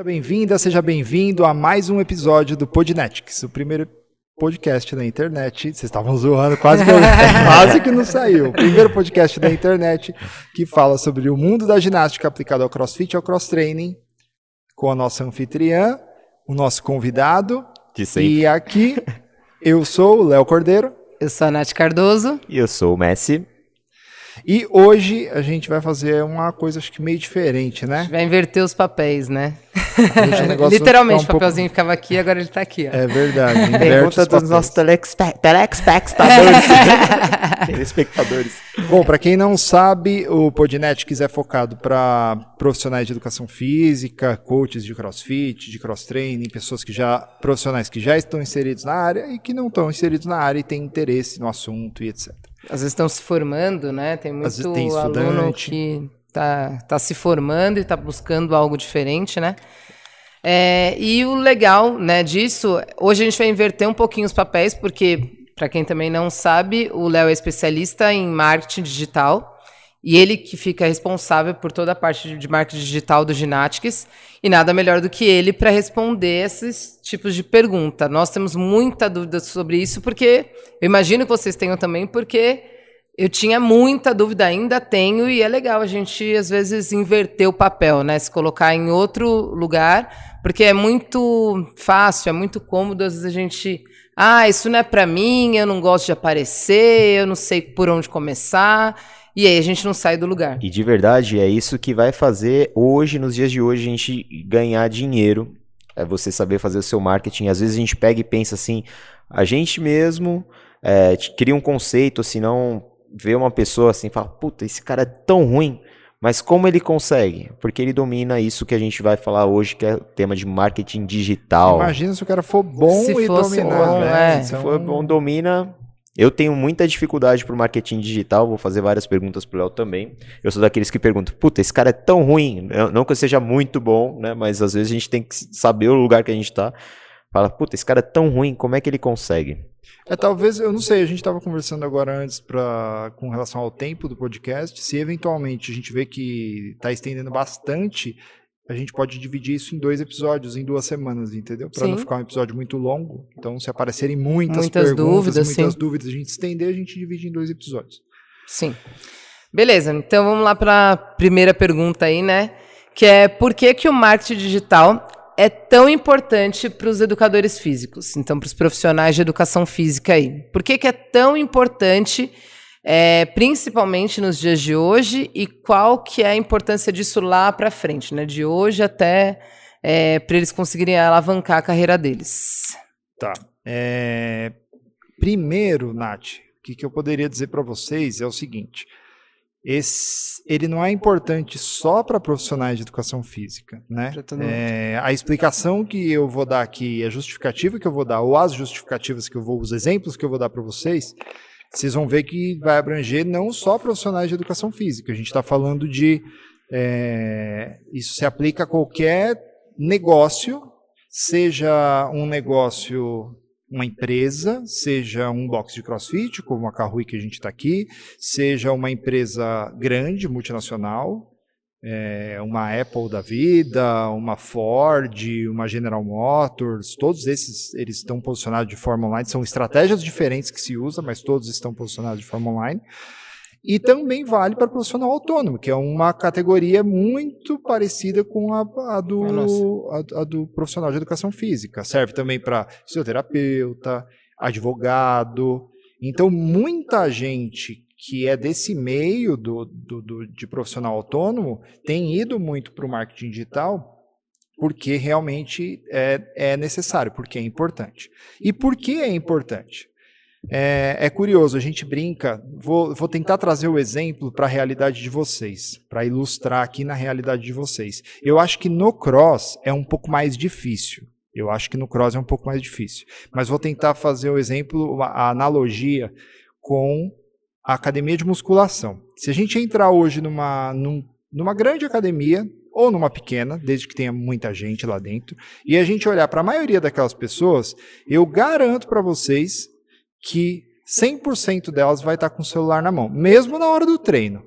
Seja bem-vinda, seja bem-vindo a mais um episódio do Podnetics, o primeiro podcast da internet. Vocês estavam zoando, quase que, eu, quase que não saiu. O primeiro podcast da internet que fala sobre o mundo da ginástica aplicado ao crossfit e ao cross-training, com a nossa anfitriã, o nosso convidado. De sempre. E aqui, eu sou o Léo Cordeiro. Eu sou a Nath Cardoso. E eu sou o Messi. E hoje a gente vai fazer uma coisa acho que meio diferente, né? Vai inverter os papéis, né? o Literalmente, o papelzinho pouco... ficava aqui, agora ele tá aqui. Ó. É verdade. Pergunta dos nossos telespectadores. telespectadores. Bom, para quem não sabe, o Podnetics é focado para profissionais de educação física, coaches de crossfit, de cross-training, pessoas que já profissionais que já estão inseridos na área e que não estão inseridos na área e têm interesse no assunto e etc. Às vezes estão se formando, né? Tem muito tem aluno que está tá se formando e está buscando algo diferente, né? É, e o legal né, disso, hoje a gente vai inverter um pouquinho os papéis, porque, para quem também não sabe, o Léo é especialista em marketing digital. E ele que fica responsável por toda a parte de marketing digital do Ginatics. E nada melhor do que ele para responder esses tipos de pergunta. Nós temos muita dúvida sobre isso, porque eu imagino que vocês tenham também, porque eu tinha muita dúvida, ainda tenho, e é legal a gente, às vezes, inverter o papel, né? Se colocar em outro lugar, porque é muito fácil, é muito cômodo, às vezes a gente. Ah, isso não é para mim, eu não gosto de aparecer, eu não sei por onde começar. E aí a gente não sai do lugar. E de verdade, é isso que vai fazer hoje, nos dias de hoje, a gente ganhar dinheiro. É você saber fazer o seu marketing. Às vezes a gente pega e pensa assim, a gente mesmo é, cria um conceito, assim, não vê uma pessoa assim e fala, puta, esse cara é tão ruim. Mas como ele consegue? Porque ele domina isso que a gente vai falar hoje, que é o tema de marketing digital. Imagina se o cara for bom se e dominar. Bom, né? é. Se for bom, domina, eu tenho muita dificuldade pro marketing digital, vou fazer várias perguntas pro Léo também. Eu sou daqueles que perguntam, puta, esse cara é tão ruim, não que eu seja muito bom, né, mas às vezes a gente tem que saber o lugar que a gente tá. Fala, puta, esse cara é tão ruim, como é que ele consegue? É, talvez, eu não sei, a gente estava conversando agora antes pra, com relação ao tempo do podcast, se eventualmente a gente vê que está estendendo bastante, a gente pode dividir isso em dois episódios, em duas semanas, entendeu? Para não ficar um episódio muito longo. Então, se aparecerem muitas, muitas perguntas, dúvidas, muitas sim. dúvidas, a gente estender, a gente divide em dois episódios. Sim. Beleza, então vamos lá para a primeira pergunta aí, né? Que é por que, que o marketing digital é tão importante para os educadores físicos, então para os profissionais de educação física aí? Por que, que é tão importante é, principalmente nos dias de hoje, e qual que é a importância disso lá para frente, né? De hoje até é, para eles conseguirem alavancar a carreira deles. Tá. É, primeiro, Nath, o que, que eu poderia dizer para vocês é o seguinte. Esse, ele não é importante só para profissionais de educação física, né? É, a explicação que eu vou dar aqui, a justificativa que eu vou dar, ou as justificativas que eu vou, os exemplos que eu vou dar para vocês, vocês vão ver que vai abranger não só profissionais de educação física. A gente está falando de. É, isso se aplica a qualquer negócio, seja um negócio, uma empresa, seja um box de crossfit, como a Carrui que a gente está aqui, seja uma empresa grande, multinacional, é, uma Apple da vida, uma Ford, uma General Motors, todos esses eles estão posicionados de forma online, são estratégias diferentes que se usa, mas todos estão posicionados de forma online. E também vale para profissional autônomo, que é uma categoria muito parecida com a, a do, a, a do profissional de educação física. Serve também para fisioterapeuta, advogado. Então, muita gente que é desse meio do, do, do de profissional autônomo tem ido muito para o marketing digital porque realmente é, é necessário, porque é importante. E por que é importante? É, é, curioso, a gente brinca. Vou, vou tentar trazer o exemplo para a realidade de vocês, para ilustrar aqui na realidade de vocês. Eu acho que no cross é um pouco mais difícil. Eu acho que no cross é um pouco mais difícil. Mas vou tentar fazer o exemplo, a analogia com a academia de musculação. Se a gente entrar hoje numa, num, numa grande academia, ou numa pequena, desde que tenha muita gente lá dentro, e a gente olhar para a maioria daquelas pessoas, eu garanto para vocês que 100% delas vai estar com o celular na mão, mesmo na hora do treino.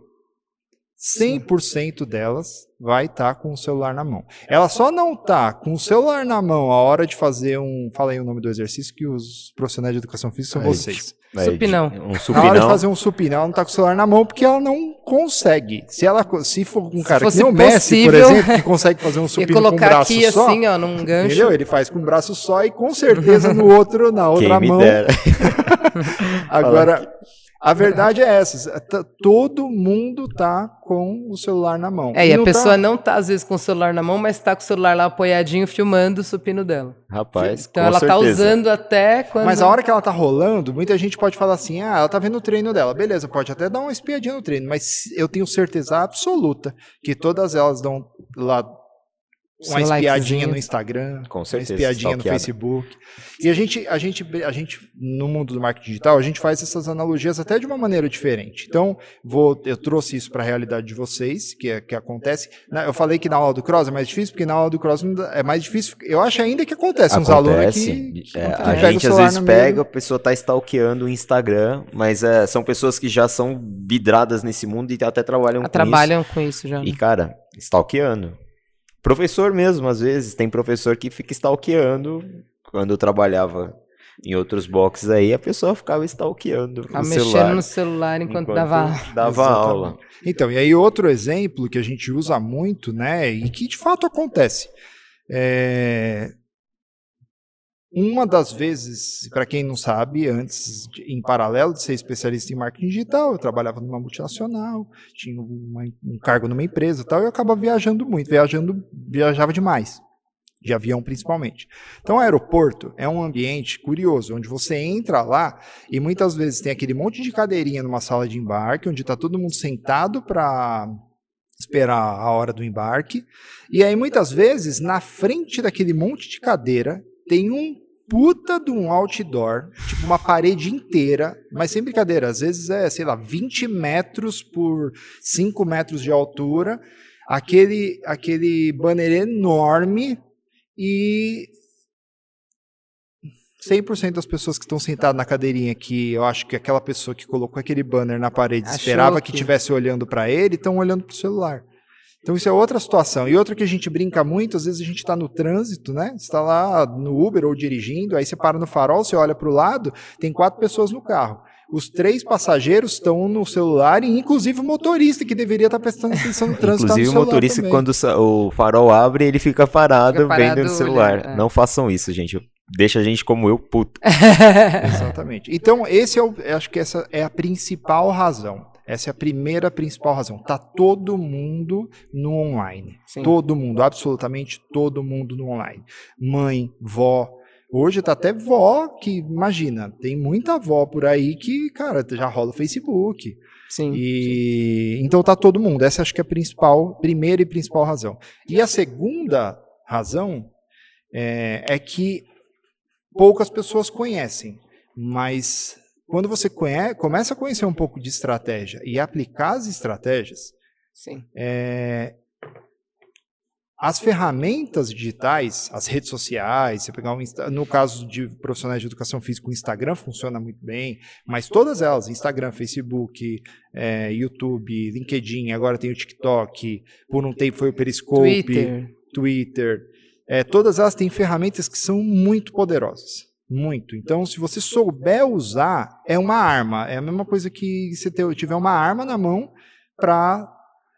100% delas vai estar tá com o celular na mão. Ela só não está com o celular na mão a hora de fazer um. Fala aí o nome do exercício que os profissionais de educação física são vocês. supinão. Um supinão. Na hora de fazer um supinão, ela não está com o celular na mão porque ela não consegue. Se ela se for um cara que nem o Messi, por exemplo, que consegue fazer um supinão com um braço aqui só, assim, ó, num gancho. Entendeu? Ele faz com um braço só e com certeza no outro, na outra Quem mão. Agora, a verdade é essa: todo mundo tá com o celular na mão. É, e, e a pessoa tá... não tá, às vezes, com o celular na mão, mas tá com o celular lá apoiadinho, filmando o supino dela. Rapaz, Então ela tá certeza. tá usando até quando. Mas a hora que ela tá rolando, muita gente pode falar assim: ah, ela tá vendo o treino dela. Beleza, pode até dar uma espiadinha no treino, mas eu tenho certeza absoluta que todas elas dão lá uma espiadinha no Instagram, Com certeza, uma espiadinha no Facebook. E a gente, a gente, a gente, no mundo do marketing digital, a gente faz essas analogias até de uma maneira diferente. Então, vou, eu trouxe isso para a realidade de vocês, que, é, que acontece. Eu falei que na aula do Cross é mais difícil, porque na aula do Cross é mais difícil. Eu acho ainda que acontece, acontece uns alunos que, é, a gente às vezes pega, a pessoa está stalkeando o Instagram, mas é, são pessoas que já são vidradas nesse mundo e até trabalham a com trabalham isso. com isso já. E né? cara, stalkeando. Professor mesmo, às vezes, tem professor que fica stalkeando. Quando eu trabalhava em outros boxes aí, a pessoa ficava stalkeando a mexendo celular, no celular enquanto, enquanto dava, dava aula. Então, e aí outro exemplo que a gente usa muito, né, e que de fato acontece, é, uma das vezes, para quem não sabe, antes, em paralelo de ser especialista em marketing digital, eu trabalhava numa multinacional, tinha uma, um cargo numa empresa e tal, e eu acabava viajando muito, viajando, viajava demais, de avião principalmente. Então, o aeroporto é um ambiente curioso, onde você entra lá e muitas vezes tem aquele monte de cadeirinha numa sala de embarque, onde está todo mundo sentado para esperar a hora do embarque. E aí, muitas vezes, na frente daquele monte de cadeira, tem um puta de um outdoor, tipo uma parede inteira, mas sem brincadeira, às vezes é, sei lá, 20 metros por 5 metros de altura, aquele, aquele banner enorme e 100% das pessoas que estão sentadas na cadeirinha aqui, eu acho que aquela pessoa que colocou aquele banner na parede Achou esperava que estivesse olhando para ele, estão olhando para o celular. Então isso é outra situação. E outra que a gente brinca muito, às vezes a gente está no trânsito, né? Você está lá no Uber ou dirigindo, aí você para no farol, você olha para o lado, tem quatro pessoas no carro. Os três passageiros estão no celular e inclusive o motorista que deveria estar tá prestando atenção no trânsito. Inclusive tá o motorista também. quando o farol abre ele fica parado, fica parado vendo no celular. É. Não façam isso, gente. Deixa a gente como eu puto. Exatamente. Então esse é o, acho que essa é a principal razão. Essa é a primeira principal razão. Tá todo mundo no online. Sim. Todo mundo, absolutamente todo mundo no online. Mãe, vó, Hoje tá até vó que, imagina, tem muita vó por aí que, cara, já rola o Facebook. Sim, e sim. então tá todo mundo. Essa acho que é a principal, primeira e principal razão. E a segunda razão é, é que poucas pessoas conhecem, mas quando você conhece, começa a conhecer um pouco de estratégia e aplicar as estratégias. É, as ferramentas digitais, as redes sociais, você pegar um, no caso de profissionais de educação física, o Instagram funciona muito bem, mas todas elas, Instagram, Facebook, é, YouTube, LinkedIn, agora tem o TikTok, por um tempo foi o Periscope, Twitter, Twitter é, todas elas têm ferramentas que são muito poderosas. Muito. Então, se você souber usar, é uma arma. É a mesma coisa que você tiver uma arma na mão para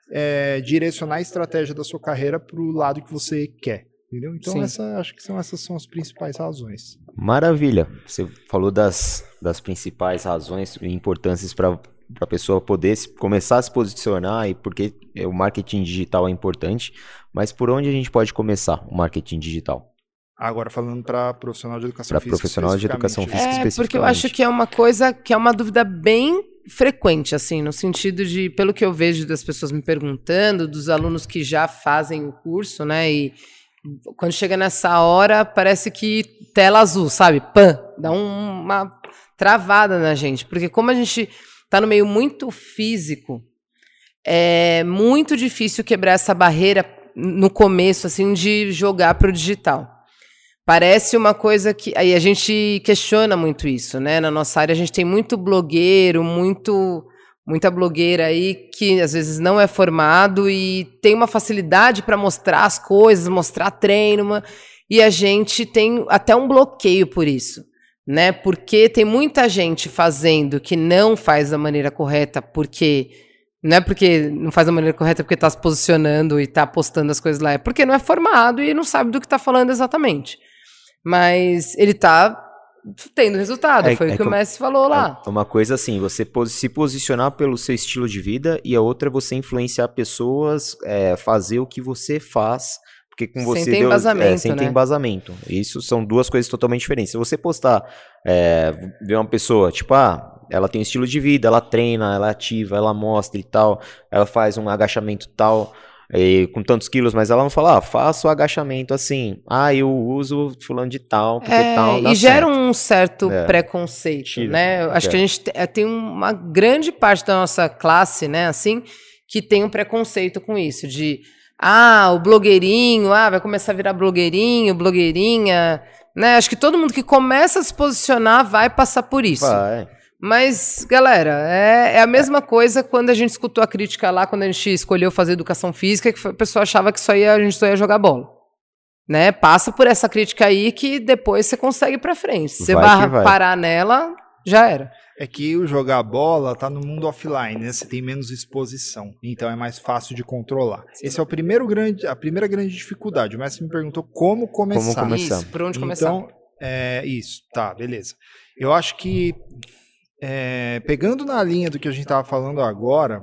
é, direcionar a estratégia da sua carreira para o lado que você quer. Entendeu? Então, essa, acho que são, essas são as principais razões. Maravilha. Você falou das, das principais razões e importâncias para a pessoa poder se, começar a se posicionar e porque o marketing digital é importante. Mas por onde a gente pode começar o marketing digital? Agora falando para profissional de educação pra física. Para profissional de educação física é. Porque eu acho que é uma coisa que é uma dúvida bem frequente, assim, no sentido de, pelo que eu vejo das pessoas me perguntando, dos alunos que já fazem o curso, né? E quando chega nessa hora, parece que tela azul, sabe? Pã! Dá um, uma travada na gente. Porque como a gente está no meio muito físico, é muito difícil quebrar essa barreira no começo, assim, de jogar para o digital. Parece uma coisa que. Aí a gente questiona muito isso, né? Na nossa área, a gente tem muito blogueiro, muito muita blogueira aí que às vezes não é formado e tem uma facilidade para mostrar as coisas, mostrar treino, e a gente tem até um bloqueio por isso, né? Porque tem muita gente fazendo que não faz da maneira correta, porque não é porque não faz da maneira correta porque está se posicionando e está postando as coisas lá, é porque não é formado e não sabe do que está falando exatamente. Mas ele está tendo resultado. É, Foi é o que, o Messi falou lá. É uma coisa assim, você se posicionar pelo seu estilo de vida e a outra é você influenciar pessoas, é, fazer o que você faz. Porque com você sem ter embasamento, é, sem né? ter embasamento. Isso são duas coisas totalmente diferentes. Se você postar, é, ver uma pessoa, tipo, ah, ela tem um estilo de vida, ela treina, ela é ativa, ela mostra e tal, ela faz um agachamento tal e, com tantos quilos, mas ela não fala, ah, faço o agachamento assim, ah, eu uso fulano de tal, porque é, tal. e gera um certo é. preconceito, Tira, né? Eu acho que a gente é, tem uma grande parte da nossa classe, né, assim, que tem um preconceito com isso, de ah, o blogueirinho, ah, vai começar a virar blogueirinho, blogueirinha, né? Acho que todo mundo que começa a se posicionar vai passar por isso. Vai. Mas, galera, é, é, a mesma coisa quando a gente escutou a crítica lá, quando a gente escolheu fazer educação física, que a pessoa achava que só ia, a gente só ia jogar bola. Né? Passa por essa crítica aí que depois você consegue ir pra frente. Se você vai, vai parar nela, já era. É que o jogar bola tá no mundo offline, né? Você tem menos exposição, então é mais fácil de controlar. Sim. Esse é o primeiro grande, a primeira grande dificuldade. O Messi me perguntou como começar. Como começar? Isso, por onde começar? Então, é, isso, tá, beleza. Eu acho que é, pegando na linha do que a gente estava falando agora,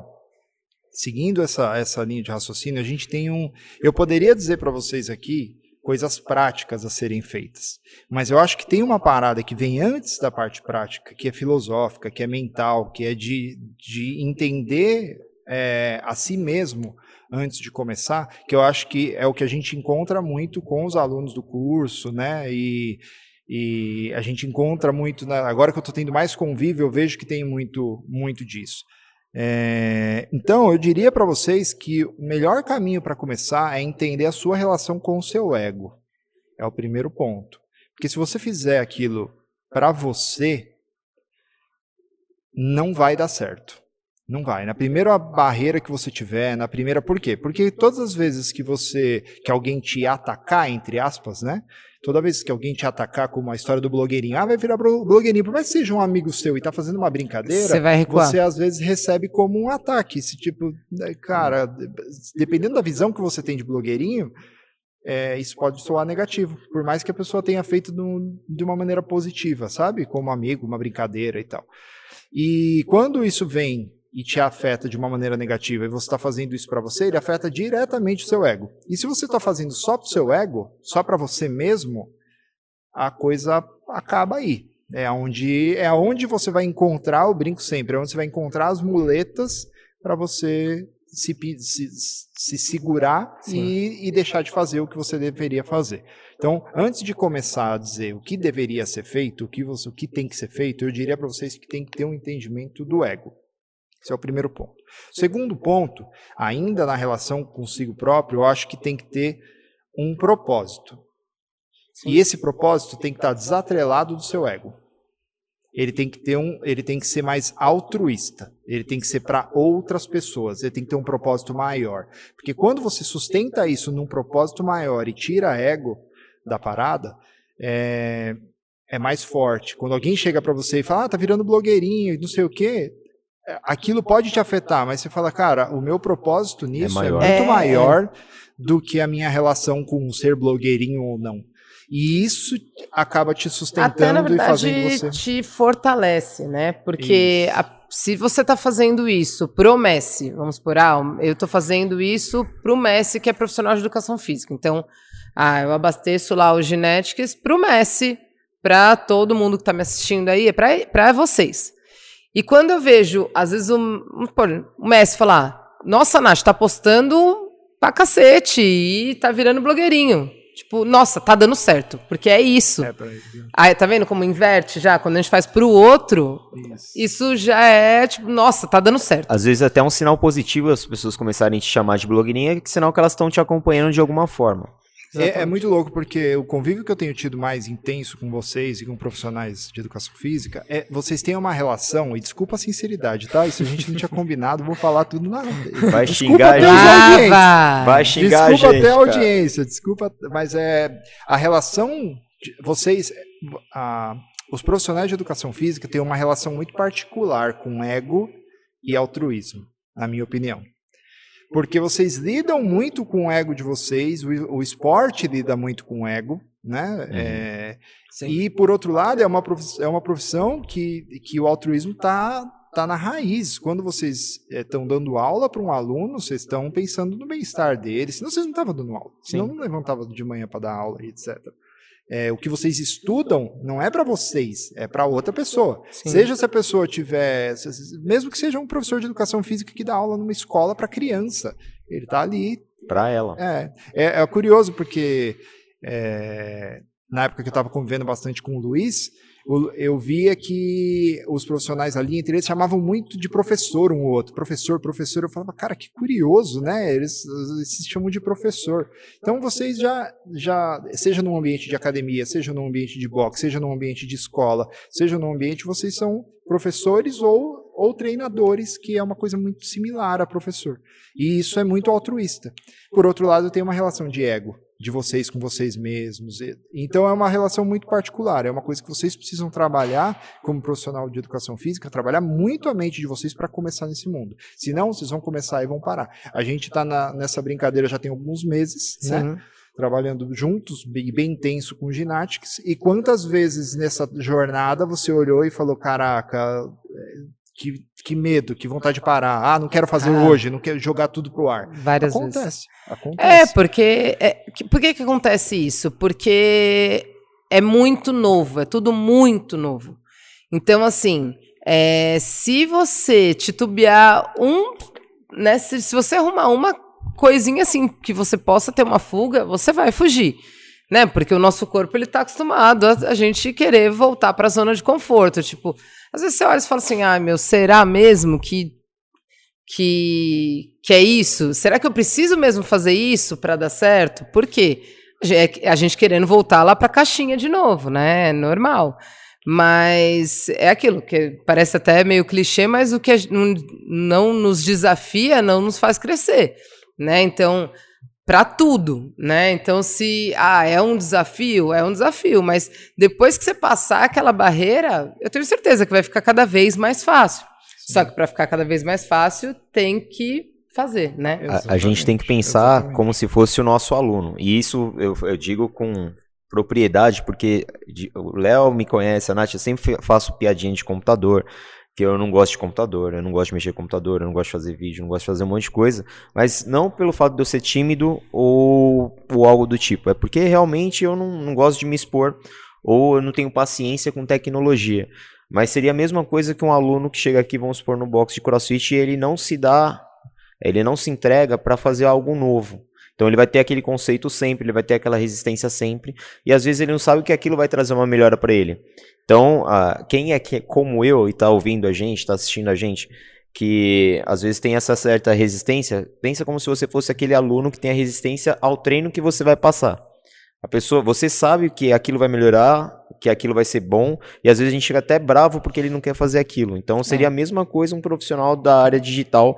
seguindo essa, essa linha de raciocínio, a gente tem um. Eu poderia dizer para vocês aqui coisas práticas a serem feitas, mas eu acho que tem uma parada que vem antes da parte prática, que é filosófica, que é mental, que é de, de entender é, a si mesmo antes de começar, que eu acho que é o que a gente encontra muito com os alunos do curso, né? E, e a gente encontra muito, na, agora que eu estou tendo mais convívio, eu vejo que tem muito, muito disso. É, então, eu diria para vocês que o melhor caminho para começar é entender a sua relação com o seu ego. É o primeiro ponto. Porque se você fizer aquilo para você, não vai dar certo. Não vai. Na primeira barreira que você tiver, na primeira. Por quê? Porque todas as vezes que você. que alguém te atacar, entre aspas, né? Toda vez que alguém te atacar, como a história do blogueirinho, ah, vai virar blogueirinho, por mais que seja um amigo seu e tá fazendo uma brincadeira, você, vai recuar. você às vezes recebe como um ataque. Esse tipo, né, cara, dependendo da visão que você tem de blogueirinho, é, isso pode soar negativo, por mais que a pessoa tenha feito do, de uma maneira positiva, sabe? Como amigo, uma brincadeira e tal. E quando isso vem e te afeta de uma maneira negativa e você está fazendo isso para você, ele afeta diretamente o seu ego. E se você está fazendo só para o seu ego, só para você mesmo, a coisa acaba aí. É onde, é onde você vai encontrar o brinco sempre, é onde você vai encontrar as muletas para você se, se, se segurar e, e, deixar de fazer o que você deveria fazer. Então, antes de começar a dizer o que deveria ser feito, o que, você, o que tem que ser feito, eu diria para vocês que tem que ter um entendimento do ego. Esse é o primeiro ponto. Segundo ponto, ainda na relação consigo próprio, eu acho que tem que ter um propósito. E esse propósito tem que estar desatrelado do seu ego. Ele tem que ter um, ele tem que ser mais altruísta. Ele tem que ser para outras pessoas. Ele tem que ter um propósito maior. Porque quando você sustenta isso num propósito maior e tira ego da parada, é, é mais forte. Quando alguém chega para você e fala, ah, tá virando blogueirinho, não sei o quê, aquilo pode te afetar, mas você fala, cara, o meu propósito nisso é, é muito é, maior do que a minha relação com ser blogueirinho ou não. E isso acaba te sustentando Até, na verdade, e fazendo você. te fortalece, né? Porque a, se você está fazendo isso pro Messi, vamos por, ah, eu estou fazendo isso pro Messi, que é profissional de educação física. Então, ah, eu abasteço lá o Genetics pro Messi, para todo mundo que está me assistindo aí, é para vocês. E quando eu vejo, às vezes, o, o Messi falar: Nossa, Nath, tá postando pra cacete e tá virando blogueirinho. Tipo, nossa, tá dando certo, porque é isso. É, Aí, tá vendo como inverte já? Quando a gente faz pro outro, isso. isso. já é, tipo, nossa, tá dando certo. Às vezes até um sinal positivo as pessoas começarem a te chamar de blogueirinha, que sinal que elas estão te acompanhando de alguma forma. É, é, muito louco, porque o convívio que eu tenho tido mais intenso com vocês e com profissionais de educação física é vocês têm uma relação, e desculpa a sinceridade, tá? Isso a gente não tinha combinado, vou falar tudo na. Vai xingar a gente. Vai xingar desculpa a gente. Desculpa até a audiência, desculpa, mas é. A relação. De, vocês. A, os profissionais de educação física têm uma relação muito particular com ego e altruísmo, na minha opinião porque vocês lidam muito com o ego de vocês, o, o esporte lida muito com o ego, né? Uhum. É, e por outro lado, é uma profissão, é uma profissão que, que o altruísmo está tá na raiz. Quando vocês estão é, dando aula para um aluno, vocês estão pensando no bem-estar dele, senão vocês não estavam dando aula, senão não levantavam de manhã para dar aula, etc é, o que vocês estudam não é para vocês, é para outra pessoa. Sim. Seja se a pessoa tiver, mesmo que seja um professor de educação física que dá aula numa escola para criança, ele está ali para ela. É, é, é, curioso porque é, na época que eu estava convivendo bastante com o Luiz, eu via que os profissionais ali entre eles chamavam muito de professor um ou outro. Professor, professor. Eu falava, cara, que curioso, né? Eles, eles se chamam de professor. Então vocês já, já, seja num ambiente de academia, seja num ambiente de boxe, seja num ambiente de escola, seja num ambiente, vocês são professores ou, ou treinadores, que é uma coisa muito similar a professor. E isso é muito altruísta. Por outro lado, tem uma relação de ego de vocês com vocês mesmos. Então é uma relação muito particular, é uma coisa que vocês precisam trabalhar como profissional de educação física, trabalhar muito a mente de vocês para começar nesse mundo. Senão, vocês vão começar e vão parar. A gente está nessa brincadeira já tem alguns meses, né? Sim. né? Trabalhando juntos, bem, bem intenso com Gymnastics. E quantas vezes nessa jornada você olhou e falou: Caraca, que, que medo, que vontade de parar. Ah, não quero fazer ah. hoje, não quero jogar tudo pro ar. Várias acontece, vezes. Acontece. É, porque. É, por que, que acontece isso? Porque é muito novo, é tudo muito novo. Então, assim, é, se você titubear um. Né, se, se você arrumar uma coisinha assim que você possa ter uma fuga, você vai fugir né? Porque o nosso corpo ele tá acostumado a, a gente querer voltar para a zona de conforto, tipo, às vezes você olha e fala assim: "Ah, meu, será mesmo que que que é isso? Será que eu preciso mesmo fazer isso para dar certo?" Por quê? É a gente querendo voltar lá para a caixinha de novo, né? É normal. Mas é aquilo que parece até meio clichê, mas o que não, não nos desafia não nos faz crescer, né? Então, para tudo, né? Então, se ah, é um desafio, é um desafio, mas depois que você passar aquela barreira, eu tenho certeza que vai ficar cada vez mais fácil. Sim. Só que para ficar cada vez mais fácil, tem que fazer, né? A, a gente tem que pensar Exatamente. como se fosse o nosso aluno. E isso eu, eu digo com propriedade, porque o Léo me conhece, a Nath, eu sempre faço piadinha de computador que eu não gosto de computador, eu não gosto de mexer com computador, eu não gosto de fazer vídeo, eu não gosto de fazer um monte de coisa, mas não pelo fato de eu ser tímido ou, ou algo do tipo, é porque realmente eu não, não gosto de me expor ou eu não tenho paciência com tecnologia. Mas seria a mesma coisa que um aluno que chega aqui, vamos supor, no box de crossfit e ele não se dá, ele não se entrega para fazer algo novo. Então ele vai ter aquele conceito sempre, ele vai ter aquela resistência sempre, e às vezes ele não sabe que aquilo vai trazer uma melhora para ele. Então, uh, quem é que, como eu, e está ouvindo a gente, está assistindo a gente, que às vezes tem essa certa resistência, pensa como se você fosse aquele aluno que tem a resistência ao treino que você vai passar. A pessoa, você sabe que aquilo vai melhorar, que aquilo vai ser bom, e às vezes a gente fica até bravo porque ele não quer fazer aquilo. Então seria é. a mesma coisa um profissional da área digital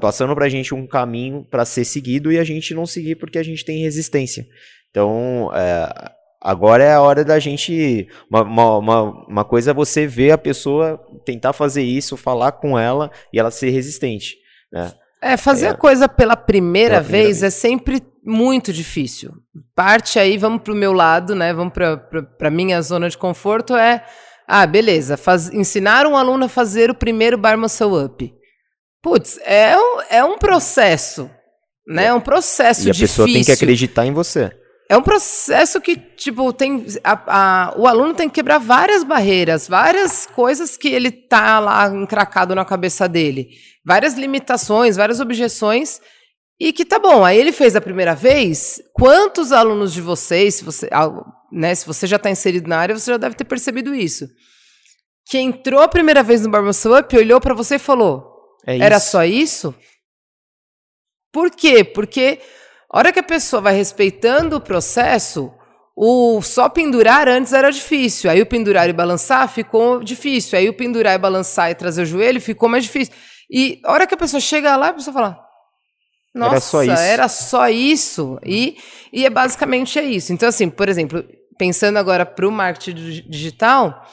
passando para a gente um caminho para ser seguido e a gente não seguir porque a gente tem resistência. Então, é, agora é a hora da gente. Uma, uma, uma, coisa é você ver a pessoa tentar fazer isso, falar com ela e ela ser resistente. Né? É, fazer é, a coisa pela primeira, pela primeira vez, vez, é sempre muito difícil. Parte aí, vamos para o meu lado, né? Vamos para a minha zona de conforto. É, ah, beleza, faz, ensinar um aluno a fazer o primeiro bar muscle up. Putz, é um, é um processo, né? É um processo difícil. E a pessoa tem que acreditar em você. É um processo que, tipo, tem. A, a, o aluno tem que quebrar várias barreiras, várias coisas que ele tá lá encracado na cabeça dele. Várias limitações, várias objeções. E que tá bom, aí ele fez a primeira vez. Quantos alunos de vocês, se você, né, se você já está inserido na área, você já deve ter percebido isso. Que entrou a primeira vez no Bar Up, olhou para você e falou: é Era só isso? Por quê? Porque, A hora que a pessoa vai respeitando o processo, o só pendurar antes era difícil. Aí o pendurar e balançar ficou difícil. Aí o pendurar e balançar e trazer o joelho ficou mais difícil. E a hora que a pessoa chega lá, a pessoa fala: Nossa, era só isso. Era só isso. E, e é basicamente é isso. Então, assim, por exemplo, pensando agora para o marketing digital,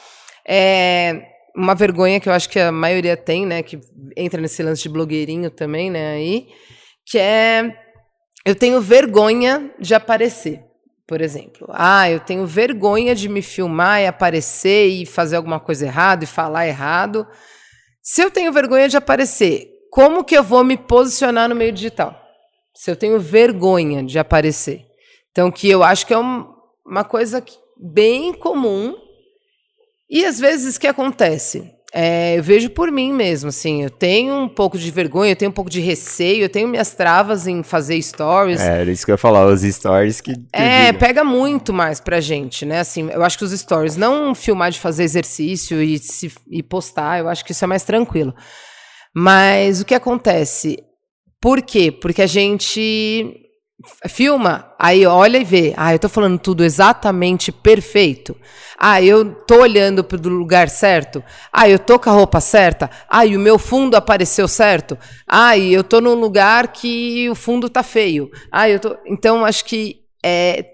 é uma vergonha que eu acho que a maioria tem, né? Que entra nesse lance de blogueirinho também, né? Aí, que é eu tenho vergonha de aparecer, por exemplo. Ah, eu tenho vergonha de me filmar e aparecer e fazer alguma coisa errada e falar errado. Se eu tenho vergonha de aparecer, como que eu vou me posicionar no meio digital? Se eu tenho vergonha de aparecer. Então, que eu acho que é um, uma coisa bem comum. E às vezes que acontece? É, eu vejo por mim mesmo, assim, eu tenho um pouco de vergonha, eu tenho um pouco de receio, eu tenho minhas travas em fazer stories. É, era isso que eu ia falar, os stories que... É, pega muito mais pra gente, né, assim, eu acho que os stories, não filmar de fazer exercício e, se, e postar, eu acho que isso é mais tranquilo. Mas o que acontece? Por quê? Porque a gente filma, aí olha e vê. Ah, eu tô falando tudo exatamente perfeito. Ah, eu tô olhando para o lugar certo. Ah, eu tô com a roupa certa. Ah, e o meu fundo apareceu certo. Ah, e eu tô num lugar que o fundo tá feio. Ah, eu tô. Então acho que é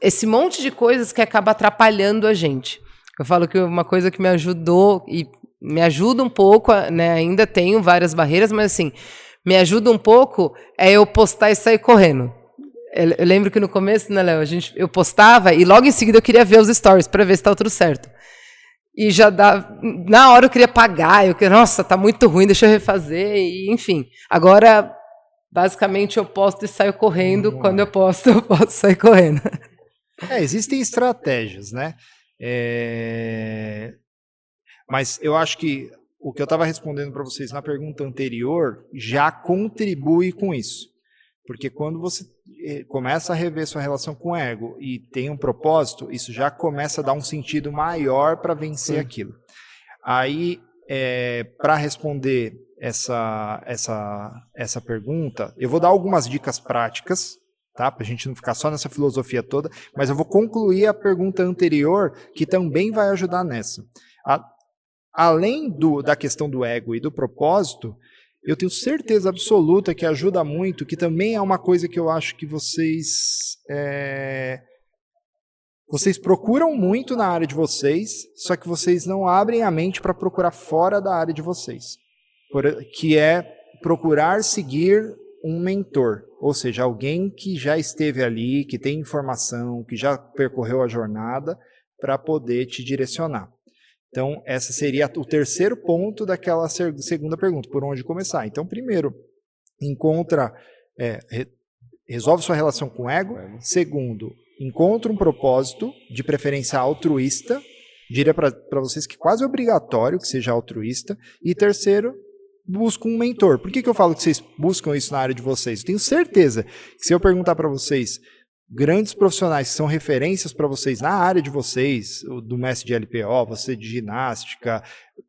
esse monte de coisas que acaba atrapalhando a gente. Eu falo que uma coisa que me ajudou e me ajuda um pouco, né? Ainda tenho várias barreiras, mas assim, me ajuda um pouco é eu postar e sair correndo. Eu lembro que no começo, né, Léo, a gente, eu postava e logo em seguida eu queria ver os stories para ver se estava tudo certo. E já dá, na hora eu queria pagar, eu queria, nossa, tá muito ruim, deixa eu refazer, e, enfim. Agora, basicamente, eu posto e saio correndo. Uhum. Quando eu posto, eu posso sair correndo. É, existem estratégias, né? É... Mas eu acho que o que eu estava respondendo para vocês na pergunta anterior já contribui com isso. Porque quando você eh, começa a rever sua relação com o ego e tem um propósito, isso já começa a dar um sentido maior para vencer Sim. aquilo. Aí, é, para responder essa, essa, essa pergunta, eu vou dar algumas dicas práticas, tá? Para a gente não ficar só nessa filosofia toda, mas eu vou concluir a pergunta anterior, que também vai ajudar nessa. A, além do, da questão do ego e do propósito, eu tenho certeza absoluta que ajuda muito, que também é uma coisa que eu acho que vocês. É, vocês procuram muito na área de vocês, só que vocês não abrem a mente para procurar fora da área de vocês. Por, que é procurar seguir um mentor, ou seja, alguém que já esteve ali, que tem informação, que já percorreu a jornada, para poder te direcionar. Então, essa seria o terceiro ponto daquela segunda pergunta, por onde começar. Então, primeiro, encontra, é, resolve sua relação com o ego. Segundo, encontra um propósito, de preferência altruísta. Diria para vocês que quase é obrigatório que seja altruísta. E terceiro, busca um mentor. Por que, que eu falo que vocês buscam isso na área de vocês? Eu tenho certeza que se eu perguntar para vocês grandes profissionais que são referências para vocês na área de vocês, do mestre de LPO, você de ginástica,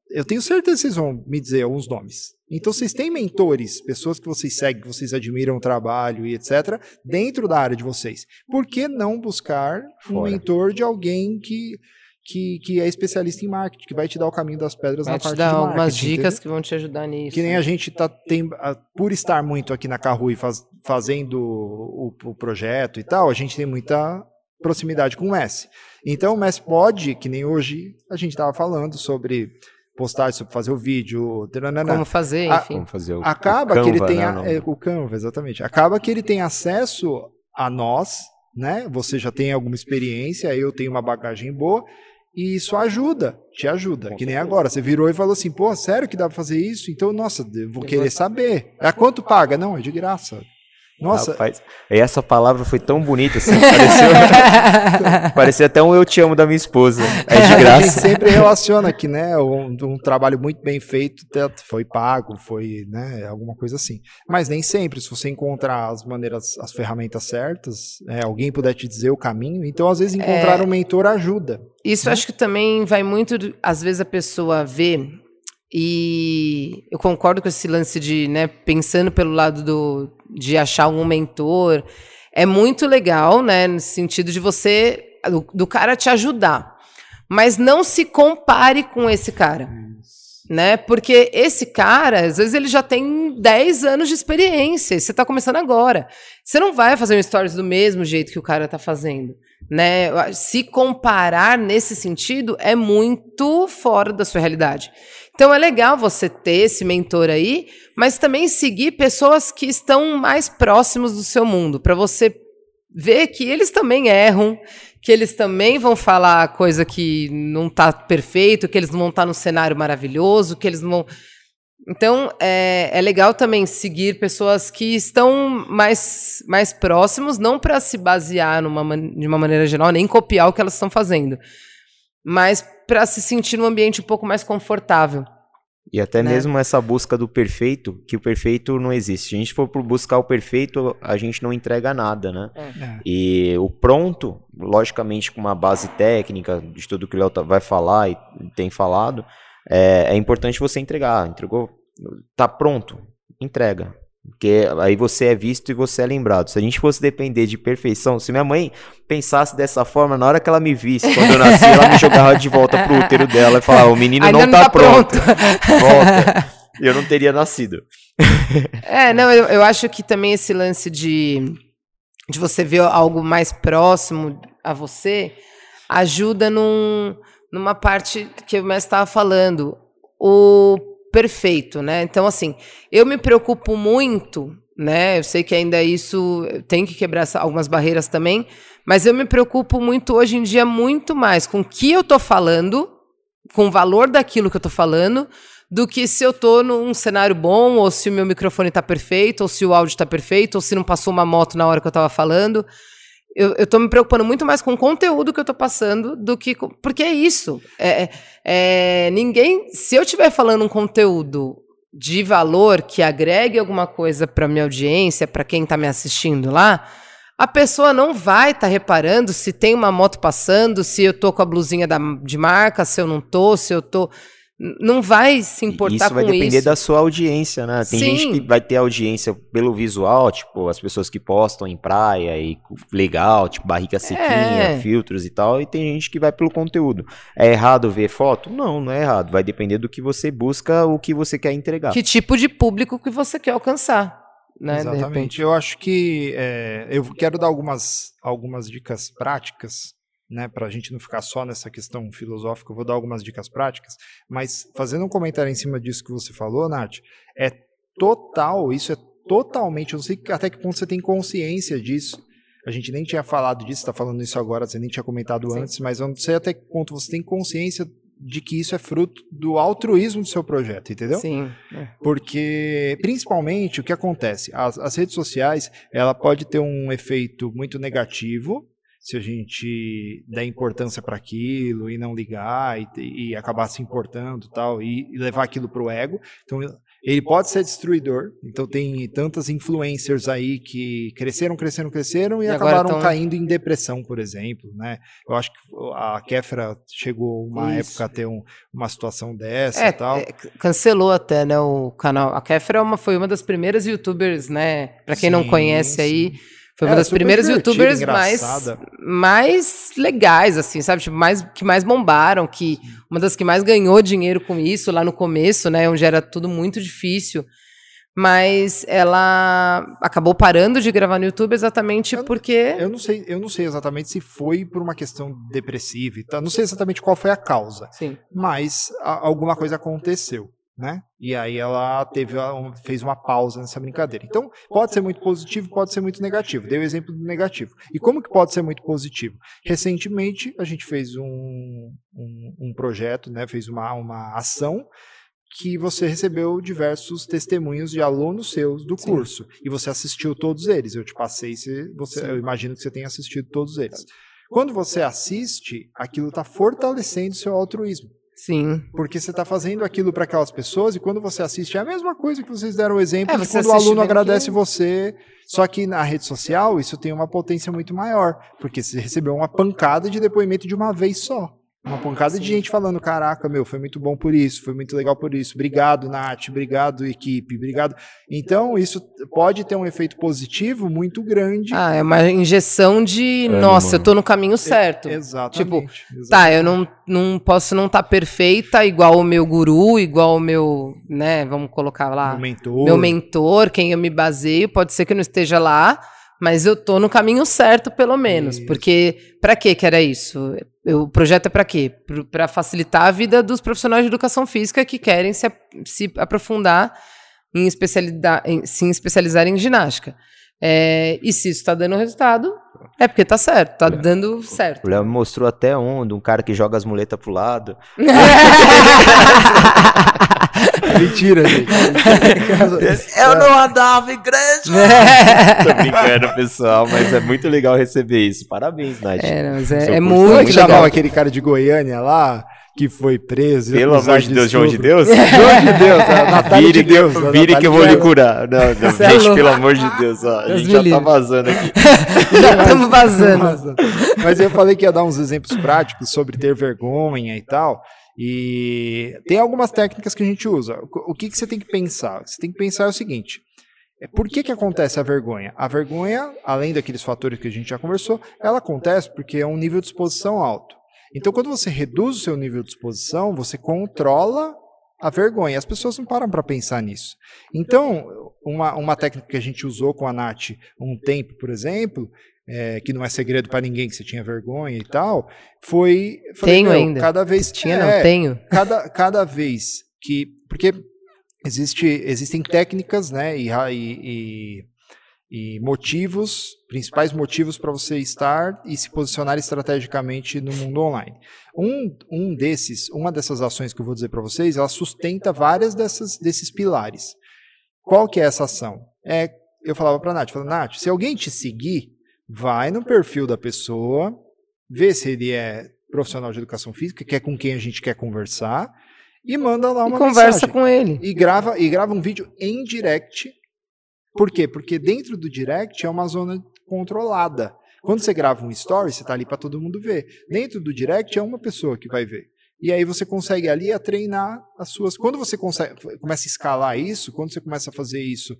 eu tenho certeza que vocês vão me dizer alguns nomes. Então vocês têm mentores, pessoas que vocês seguem, que vocês admiram o trabalho e etc, dentro da área de vocês. Por que não buscar Fora. um mentor de alguém que que, que é especialista em marketing, que vai te dar o caminho das pedras vai na parte de marketing. Vai te dar algumas dicas entendeu? que vão te ajudar nisso. Que nem a gente tá tem, por estar muito aqui na Carrui faz, fazendo o, o, projeto e tal, a gente tem muita proximidade com o Messi. Então o Messi pode, que nem hoje a gente estava falando sobre postagem sobre fazer o vídeo, como fazer, enfim. Como fazer o, acaba o Canva, que ele tem né, é, o Canva, exatamente. Acaba que ele tem acesso a nós, né? Você já tem alguma experiência, eu tenho uma bagagem boa e isso ajuda, te ajuda. Que nem agora. Você virou e falou assim, pô, sério que dá pra fazer isso? Então, nossa, vou querer saber. A quanto paga? Não, é de graça. Nossa. Rapaz, essa palavra foi tão bonita assim, pareceu, parecia até um eu te amo da minha esposa. É de graça. A gente sempre relaciona que, né, um, um, trabalho muito bem feito foi pago, foi, né, alguma coisa assim. Mas nem sempre, se você encontrar as maneiras, as ferramentas certas, é, alguém puder te dizer o caminho, então às vezes encontrar é, um mentor ajuda. Isso né? acho que também vai muito, às vezes a pessoa vê E eu concordo com esse lance de, né, pensando pelo lado do, de achar um mentor. É muito legal, né, no sentido de você, do, do cara te ajudar. Mas não se compare com esse cara né? Porque esse cara, às vezes ele já tem 10 anos de experiência, e você está começando agora. Você não vai fazer um stories do mesmo jeito que o cara está fazendo, né? Se comparar nesse sentido é muito fora da sua realidade. Então é legal você ter esse mentor aí, mas também seguir pessoas que estão mais próximos do seu mundo, para você ver que eles também erram, que eles também vão falar coisa que não está perfeito, que eles não vão estar tá no cenário maravilhoso, que eles não vão. Então, é, é legal também seguir pessoas que estão mais, mais próximos, não para se basear numa, de uma maneira geral, nem copiar o que elas estão fazendo, mas para se sentir num ambiente um pouco mais confortável. E até né? mesmo essa busca do perfeito, que o perfeito não existe. Se a gente for buscar o perfeito, a gente não entrega nada, né? É. é. E o pronto, logicamente com uma base técnica de tudo que o Léo tá, vai falar e tem falado, é, é importante você entregar. Entregou? Tá pronto, entrega. Porque aí você é visto e você é lembrado. Se a gente fosse depender de perfeição, se minha mãe pensasse dessa forma, na hora que ela me visse, quando eu nasci, ela me jogava de volta pro útero dela e falava: o menino não, não tá, tá pronto. pronto. Volta. Eu não teria nascido. É, não, eu, eu acho que também esse lance de, de você ver algo mais próximo a você ajuda num, numa parte que o mestre estava falando. O perfeito, né? Então, assim, eu me preocupo muito, né? Eu sei que ainda isso tem que quebrar algumas barreiras também, mas eu me preocupo muito hoje em dia muito mais com o que eu tô falando, com o valor daquilo que eu tô falando, do que se eu tô num cenário bom, ou se o meu microfone tá perfeito, ou se o áudio tá perfeito, ou se não passou uma moto na hora que eu tava falando eu, eu tô me preocupando muito mais com o conteúdo que eu tô passando do que. Com, porque é isso. É, é, é ninguém. Se eu estiver falando um conteúdo de valor que agregue alguma coisa para minha audiência, para quem está me assistindo lá, a pessoa não vai estar tá reparando se tem uma moto passando, se eu tô com a blusinha da, de marca, se eu não tô, se eu tô não vai se importar isso com isso. vai depender da sua audiência, né? Tem Sim. gente que vai ter audiência pelo visual, tipo, as pessoas que postam em praia e legal, tipo, barriga sequinha, é. filtros e tal, e tem gente que vai pelo conteúdo. É errado ver foto? Não, não é errado. Vai depender do que você busca, o que você quer entregar. Que tipo de público que você quer alcançar. Né, Exatamente. Eu acho que é, eu quero dar algumas, algumas dicas práticas né, para a gente não ficar só nessa questão filosófica, eu vou dar algumas dicas práticas, mas fazendo um comentário em cima disso que você falou, Nath, é total, isso é totalmente, eu não sei até que ponto você tem consciência disso, a gente nem tinha falado disso, está falando isso agora, você nem tinha comentado Sim. antes, mas eu não sei até que ponto você tem consciência de que isso é fruto do altruísmo do seu projeto, entendeu? Sim. É. Porque, principalmente, o que acontece? As, as redes sociais, ela pode ter um efeito muito negativo, se a gente der importância para aquilo e não ligar e, e, acabar se importando tal e, e levar aquilo para o ego. Então ele pode ser destruidor. Então tem tantas influencers aí que cresceram, cresceram, cresceram e, e acabaram tão... caindo em depressão, por exemplo, né? Eu acho que a Kefra chegou uma Isso. época a ter um, uma situação dessa é, e tal. É, cancelou até, né, o canal. A Kefra é uma, foi uma das primeiras youtubers, né? Para quem sim, não conhece sim. aí, foi uma das primeiras youtubers mais, mais legais, assim, sabe? Tipo, mais, que mais bombaram, que uma das que mais ganhou dinheiro com isso lá no começo, né? Onde era tudo muito difícil. Mas ela acabou parando de gravar no YouTube exatamente eu, porque. Eu não sei, eu não sei exatamente se foi por uma questão depressiva e tal. Não sei exatamente qual foi a causa. Sim. Mas a, alguma coisa aconteceu né? E aí ela teve fez uma pausa nessa brincadeira. Então, pode ser muito positivo, pode ser muito negativo. Dei o exemplo do negativo. E como que pode ser muito positivo? Recentemente, a gente fez um, um, um projeto, né? Fez uma, uma ação que você recebeu diversos testemunhos de alunos seus do Sim. curso e você assistiu todos eles. Eu te passei, se você, eu imagino que você tenha assistido todos eles. Quando você assiste, aquilo está fortalecendo seu altruísmo. Sim. Porque você está fazendo aquilo para aquelas pessoas e quando você assiste é a mesma coisa que vocês deram o exemplo é, de quando o aluno agradece que... você. Só que na rede social isso tem uma potência muito maior, porque você recebeu uma pancada de depoimento de uma vez só. Uma pancada Sim. de gente falando, caraca, meu, foi muito bom por isso, foi muito legal por isso. Obrigado, Nath, obrigado, equipe, obrigado. Então, isso pode ter um efeito positivo muito grande. Ah, é uma injeção de, é, nossa, mano. eu tô no caminho certo. É, exatamente. Tipo, exatamente. tá, eu não, não posso não estar tá perfeita igual o meu guru, igual o meu, né, vamos colocar lá. Meu mentor. Meu mentor, quem eu me baseio, pode ser que eu não esteja lá, mas eu tô no caminho certo, pelo menos. Isso. Porque, para que que era isso? O projeto é para quê? Para facilitar a vida dos profissionais de educação física que querem se, se aprofundar em, em se especializar em ginástica. É, e se isso está dando resultado, é porque tá certo, tá dando certo. O Léo mostrou até onde, um cara que joga as muletas pro lado. Mentira, gente. Eu não andava em grande. É. Tô brincando, pessoal, mas é muito legal receber isso. Parabéns, Nath. É, mas é, é muito legal. chamava aquele cara de Goiânia lá? que foi preso. Pelo amor de Deus, João de Deus? João de Deus, a Natália vire de Deus. Que, vire que eu vou lhe curar. Não, não, gente, pelo amor de Deus, ó, a gente já tá vazando aqui. já estamos vazando. Mas eu falei que ia dar uns exemplos práticos sobre ter vergonha e tal. E tem algumas técnicas que a gente usa. O que, que você tem que pensar? Você tem que pensar o seguinte: é, por que, que acontece a vergonha? A vergonha, além daqueles fatores que a gente já conversou, ela acontece porque é um nível de exposição alto. Então, quando você reduz o seu nível de exposição, você controla a vergonha. As pessoas não param para pensar nisso. Então, uma, uma técnica que a gente usou com a Nath um tempo, por exemplo, é, que não é segredo para ninguém que você tinha vergonha e tal, foi. Falei, tenho ainda. Cada vez. Tinha, é, não, tenho. Cada, cada vez que. Porque existe, existem técnicas, né, e, e, e motivos, principais motivos para você estar e se posicionar estrategicamente no mundo online. Um, um desses, uma dessas ações que eu vou dizer para vocês, ela sustenta várias dessas, desses pilares. Qual que é essa ação? É, eu falava para a Nath, falava, Nath, se alguém te seguir, vai no perfil da pessoa, vê se ele é profissional de educação física, que é com quem a gente quer conversar, e manda lá uma e conversa mensagem. com ele. E grava, e grava um vídeo em direct. Por quê? Porque dentro do direct é uma zona controlada. Quando você grava um story, você está ali para todo mundo ver. Dentro do direct é uma pessoa que vai ver. E aí você consegue ali a treinar as suas. Quando você consegue, começa a escalar isso, quando você começa a fazer isso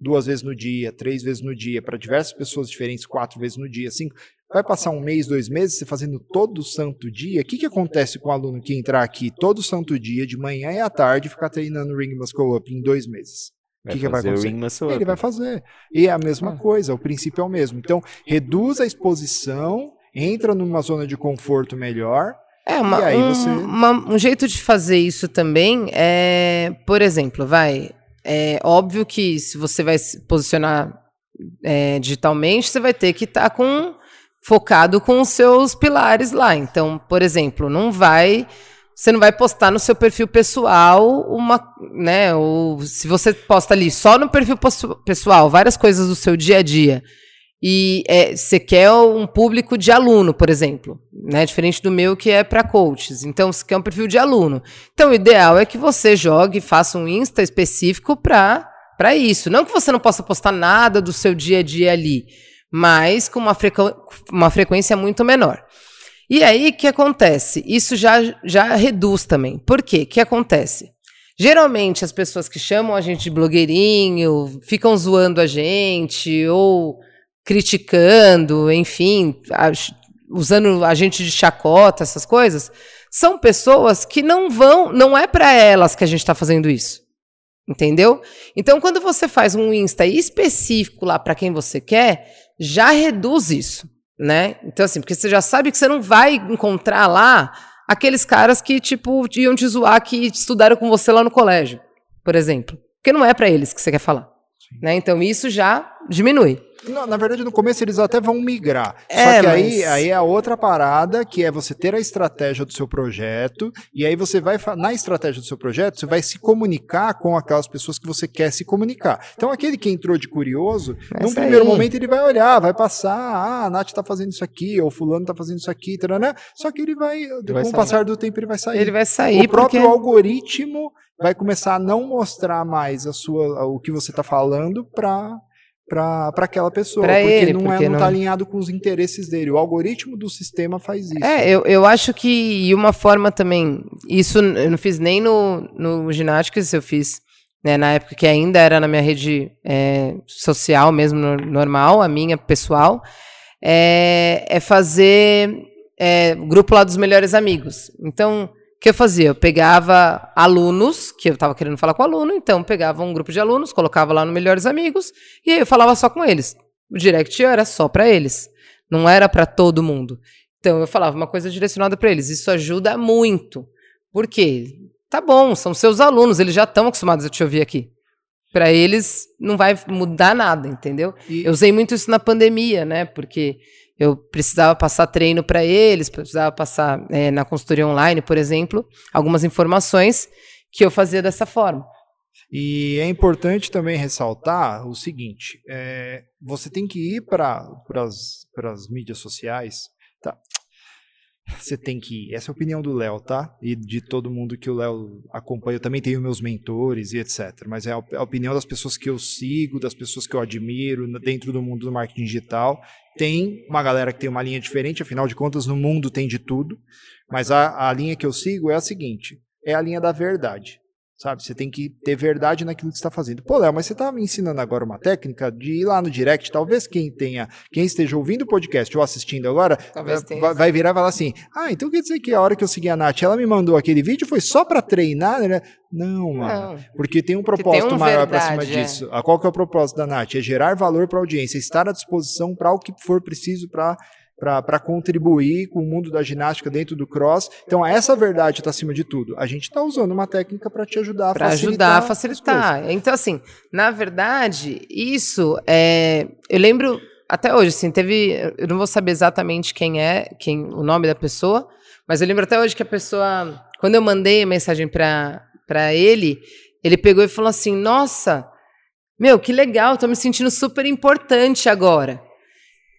duas vezes no dia, três vezes no dia, para diversas pessoas diferentes, quatro vezes no dia, cinco. Vai passar um mês, dois meses, você fazendo todo santo dia. O que, que acontece com o aluno que entrar aqui todo santo dia, de manhã e à tarde, ficar treinando Ring Muscle Up em dois meses? O que, que vai acontecer? Ele vai fazer. E é a mesma ah. coisa, o princípio é o mesmo. Então, reduz a exposição, entra numa zona de conforto melhor. É, uma, um, você... uma, um jeito de fazer isso também é, por exemplo, vai, é óbvio que se você vai se posicionar é, digitalmente, você vai ter que estar tá com focado com os seus pilares lá. Então, por exemplo, não vai você não vai postar no seu perfil pessoal uma, né, ou se você posta ali só no perfil pessoal várias coisas do seu dia a dia e é, você quer um público de aluno, por exemplo, né? Diferente do meu que é para coaches. Então, você quer um perfil de aluno. Então, o ideal é que você jogue, faça um Insta específico para para isso. Não que você não possa postar nada do seu dia a dia ali, mas com uma, frequ uma frequência muito menor. E aí, o que acontece? Isso já, já reduz também. Por quê? O que acontece? Geralmente, as pessoas que chamam a gente de blogueirinho, ficam zoando a gente, ou criticando, enfim, usando a gente de chacota, essas coisas, são pessoas que não vão, não é para elas que a gente está fazendo isso. Entendeu? Então, quando você faz um Insta específico lá para quem você quer, já reduz isso, né? Então, assim, porque você já sabe que você não vai encontrar lá aqueles caras que, tipo, iam te zoar que estudaram com você lá no colégio, por exemplo. Porque não é para eles que você quer falar. Né? Então, isso já diminui. Não, na verdade, no começo eles até vão migrar. É, Só que mas... aí, aí é a outra parada, que é você ter a estratégia do seu projeto, e aí você vai, na estratégia do seu projeto, você vai se comunicar com aquelas pessoas que você quer se comunicar. Então, aquele que entrou de curioso, Essa num primeiro aí. momento ele vai olhar, vai passar, ah, a Nath tá fazendo isso aqui, ou fulano tá fazendo isso aqui, né? só que ele vai, ele com o passar do tempo, ele vai sair. Ele vai sair O próprio porque... algoritmo vai começar a não mostrar mais a sua, o que você está falando para para aquela pessoa. Pra porque ele, não, é, porque é, não, não tá alinhado com os interesses dele. O algoritmo do sistema faz isso. É, eu, eu acho que e uma forma também. Isso eu não fiz nem no, no ginásticas, eu fiz né, na época que ainda era na minha rede é, social mesmo, normal, a minha pessoal, é, é fazer é, grupo lá dos melhores amigos. Então, que eu fazia? Eu pegava alunos, que eu estava querendo falar com aluno, então pegava um grupo de alunos, colocava lá no Melhores Amigos, e aí eu falava só com eles. O direct era só para eles, não era para todo mundo. Então eu falava uma coisa direcionada para eles. Isso ajuda muito. Por quê? Tá bom, são seus alunos, eles já estão acostumados a te ouvir aqui. Para eles não vai mudar nada, entendeu? E... Eu usei muito isso na pandemia, né? Porque eu precisava passar treino para eles, precisava passar é, na consultoria online, por exemplo, algumas informações que eu fazia dessa forma. E é importante também ressaltar o seguinte: é, você tem que ir para as mídias sociais. Tá? Você tem que ir. Essa é a opinião do Léo, tá? E de todo mundo que o Léo acompanha. Eu também tenho meus mentores e etc. Mas é a opinião das pessoas que eu sigo, das pessoas que eu admiro dentro do mundo do marketing digital. Tem uma galera que tem uma linha diferente, afinal de contas, no mundo tem de tudo. Mas a, a linha que eu sigo é a seguinte: é a linha da verdade. Sabe? Você tem que ter verdade naquilo que está fazendo. Pô, Léo, mas você está me ensinando agora uma técnica de ir lá no direct. Talvez quem tenha, quem esteja ouvindo o podcast ou assistindo agora, vai, vai, virar e falar assim: Ah, então quer dizer que a hora que eu segui a Nath, ela me mandou aquele vídeo foi só para treinar, né? Não, mano. Não. Porque tem um propósito tem um maior para cima é. disso. Qual que é o propósito da Nath? É gerar valor para a audiência, estar à disposição para o que for preciso para para contribuir com o mundo da ginástica dentro do cross. Então, essa verdade está acima de tudo. A gente está usando uma técnica para te ajudar a pra facilitar. Para ajudar a facilitar. Então, assim, na verdade, isso é. Eu lembro até hoje, assim, teve. Eu não vou saber exatamente quem é, quem o nome da pessoa, mas eu lembro até hoje que a pessoa. Quando eu mandei a mensagem para ele, ele pegou e falou assim: Nossa, meu, que legal, tô me sentindo super importante agora.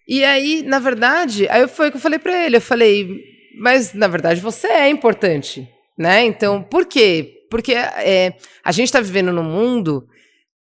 E aí, na verdade, aí foi o que eu falei para ele. Eu falei, mas na verdade você é importante, né? Então, por quê? Porque é, a gente está vivendo num mundo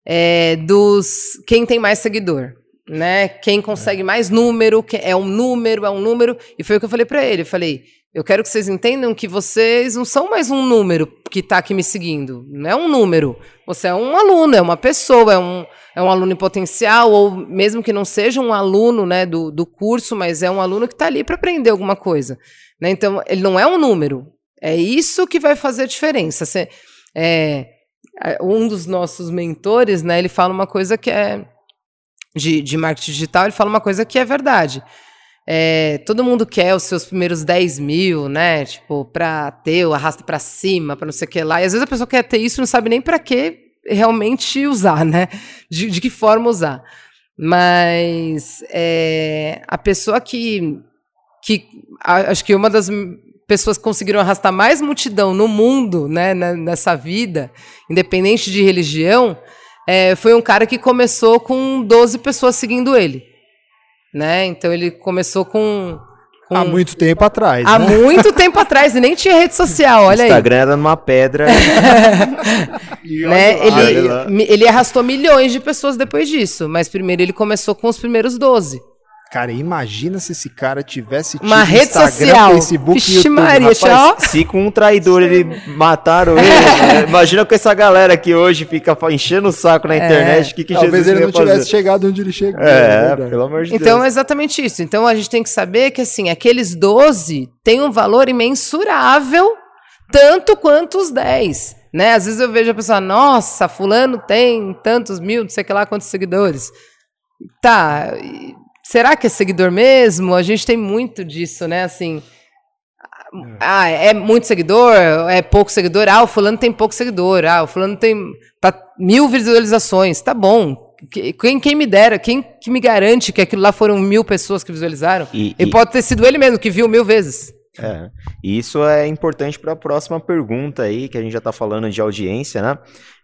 é, dos quem tem mais seguidor, né? Quem consegue é. mais número, é um número, é um número. E foi o que eu falei para ele. Eu falei, eu quero que vocês entendam que vocês não são mais um número que está aqui me seguindo. Não é um número. Você é um aluno, é uma pessoa, é um, é um aluno em potencial, ou mesmo que não seja um aluno né, do, do curso, mas é um aluno que está ali para aprender alguma coisa. Né? Então, ele não é um número. É isso que vai fazer a diferença. Você, é, um dos nossos mentores, né, ele fala uma coisa que é de, de marketing digital, ele fala uma coisa que é verdade. É, todo mundo quer os seus primeiros 10 mil, né? Tipo, pra ter o arrasta para cima, para não sei o que lá. E às vezes a pessoa quer ter isso não sabe nem para que realmente usar, né? De, de que forma usar. Mas é, a pessoa que, que. Acho que uma das pessoas que conseguiram arrastar mais multidão no mundo, né? Nessa vida, independente de religião, é, foi um cara que começou com 12 pessoas seguindo ele né? Então ele começou com, com... Há muito tempo atrás. Há né? muito tempo atrás, e nem tinha rede social, olha aí. Instagram era numa pedra. né? ele, ele arrastou milhões de pessoas depois disso, mas primeiro ele começou com os primeiros 12. Cara, imagina se esse cara tivesse tido uma rede Instagram, social. Facebook, Vixe YouTube, Maria, rapaz, Se com um traidor ele mataram ele, né? imagina com essa galera que hoje fica enchendo o saco na é. internet, que, que Talvez Jesus ele não tivesse chegado onde ele chegou. É, é pelo amor de então, Deus. Então é exatamente isso. Então a gente tem que saber que assim, aqueles 12 têm um valor imensurável tanto quanto os 10. Né? Às vezes eu vejo a pessoa, nossa, fulano tem tantos mil, não sei que lá, quantos seguidores. Tá, será que é seguidor mesmo? A gente tem muito disso, né? Assim, é. ah, é muito seguidor, é pouco seguidor. Ah, o fulano tem pouco seguidor. Ah, o fulano tem tá, mil visualizações. Tá bom. Quem, quem me dera, quem que me garante que aquilo lá foram mil pessoas que visualizaram? E, e, e pode ter sido ele mesmo que viu mil vezes. É, e isso é importante para a próxima pergunta aí, que a gente já está falando de audiência, né?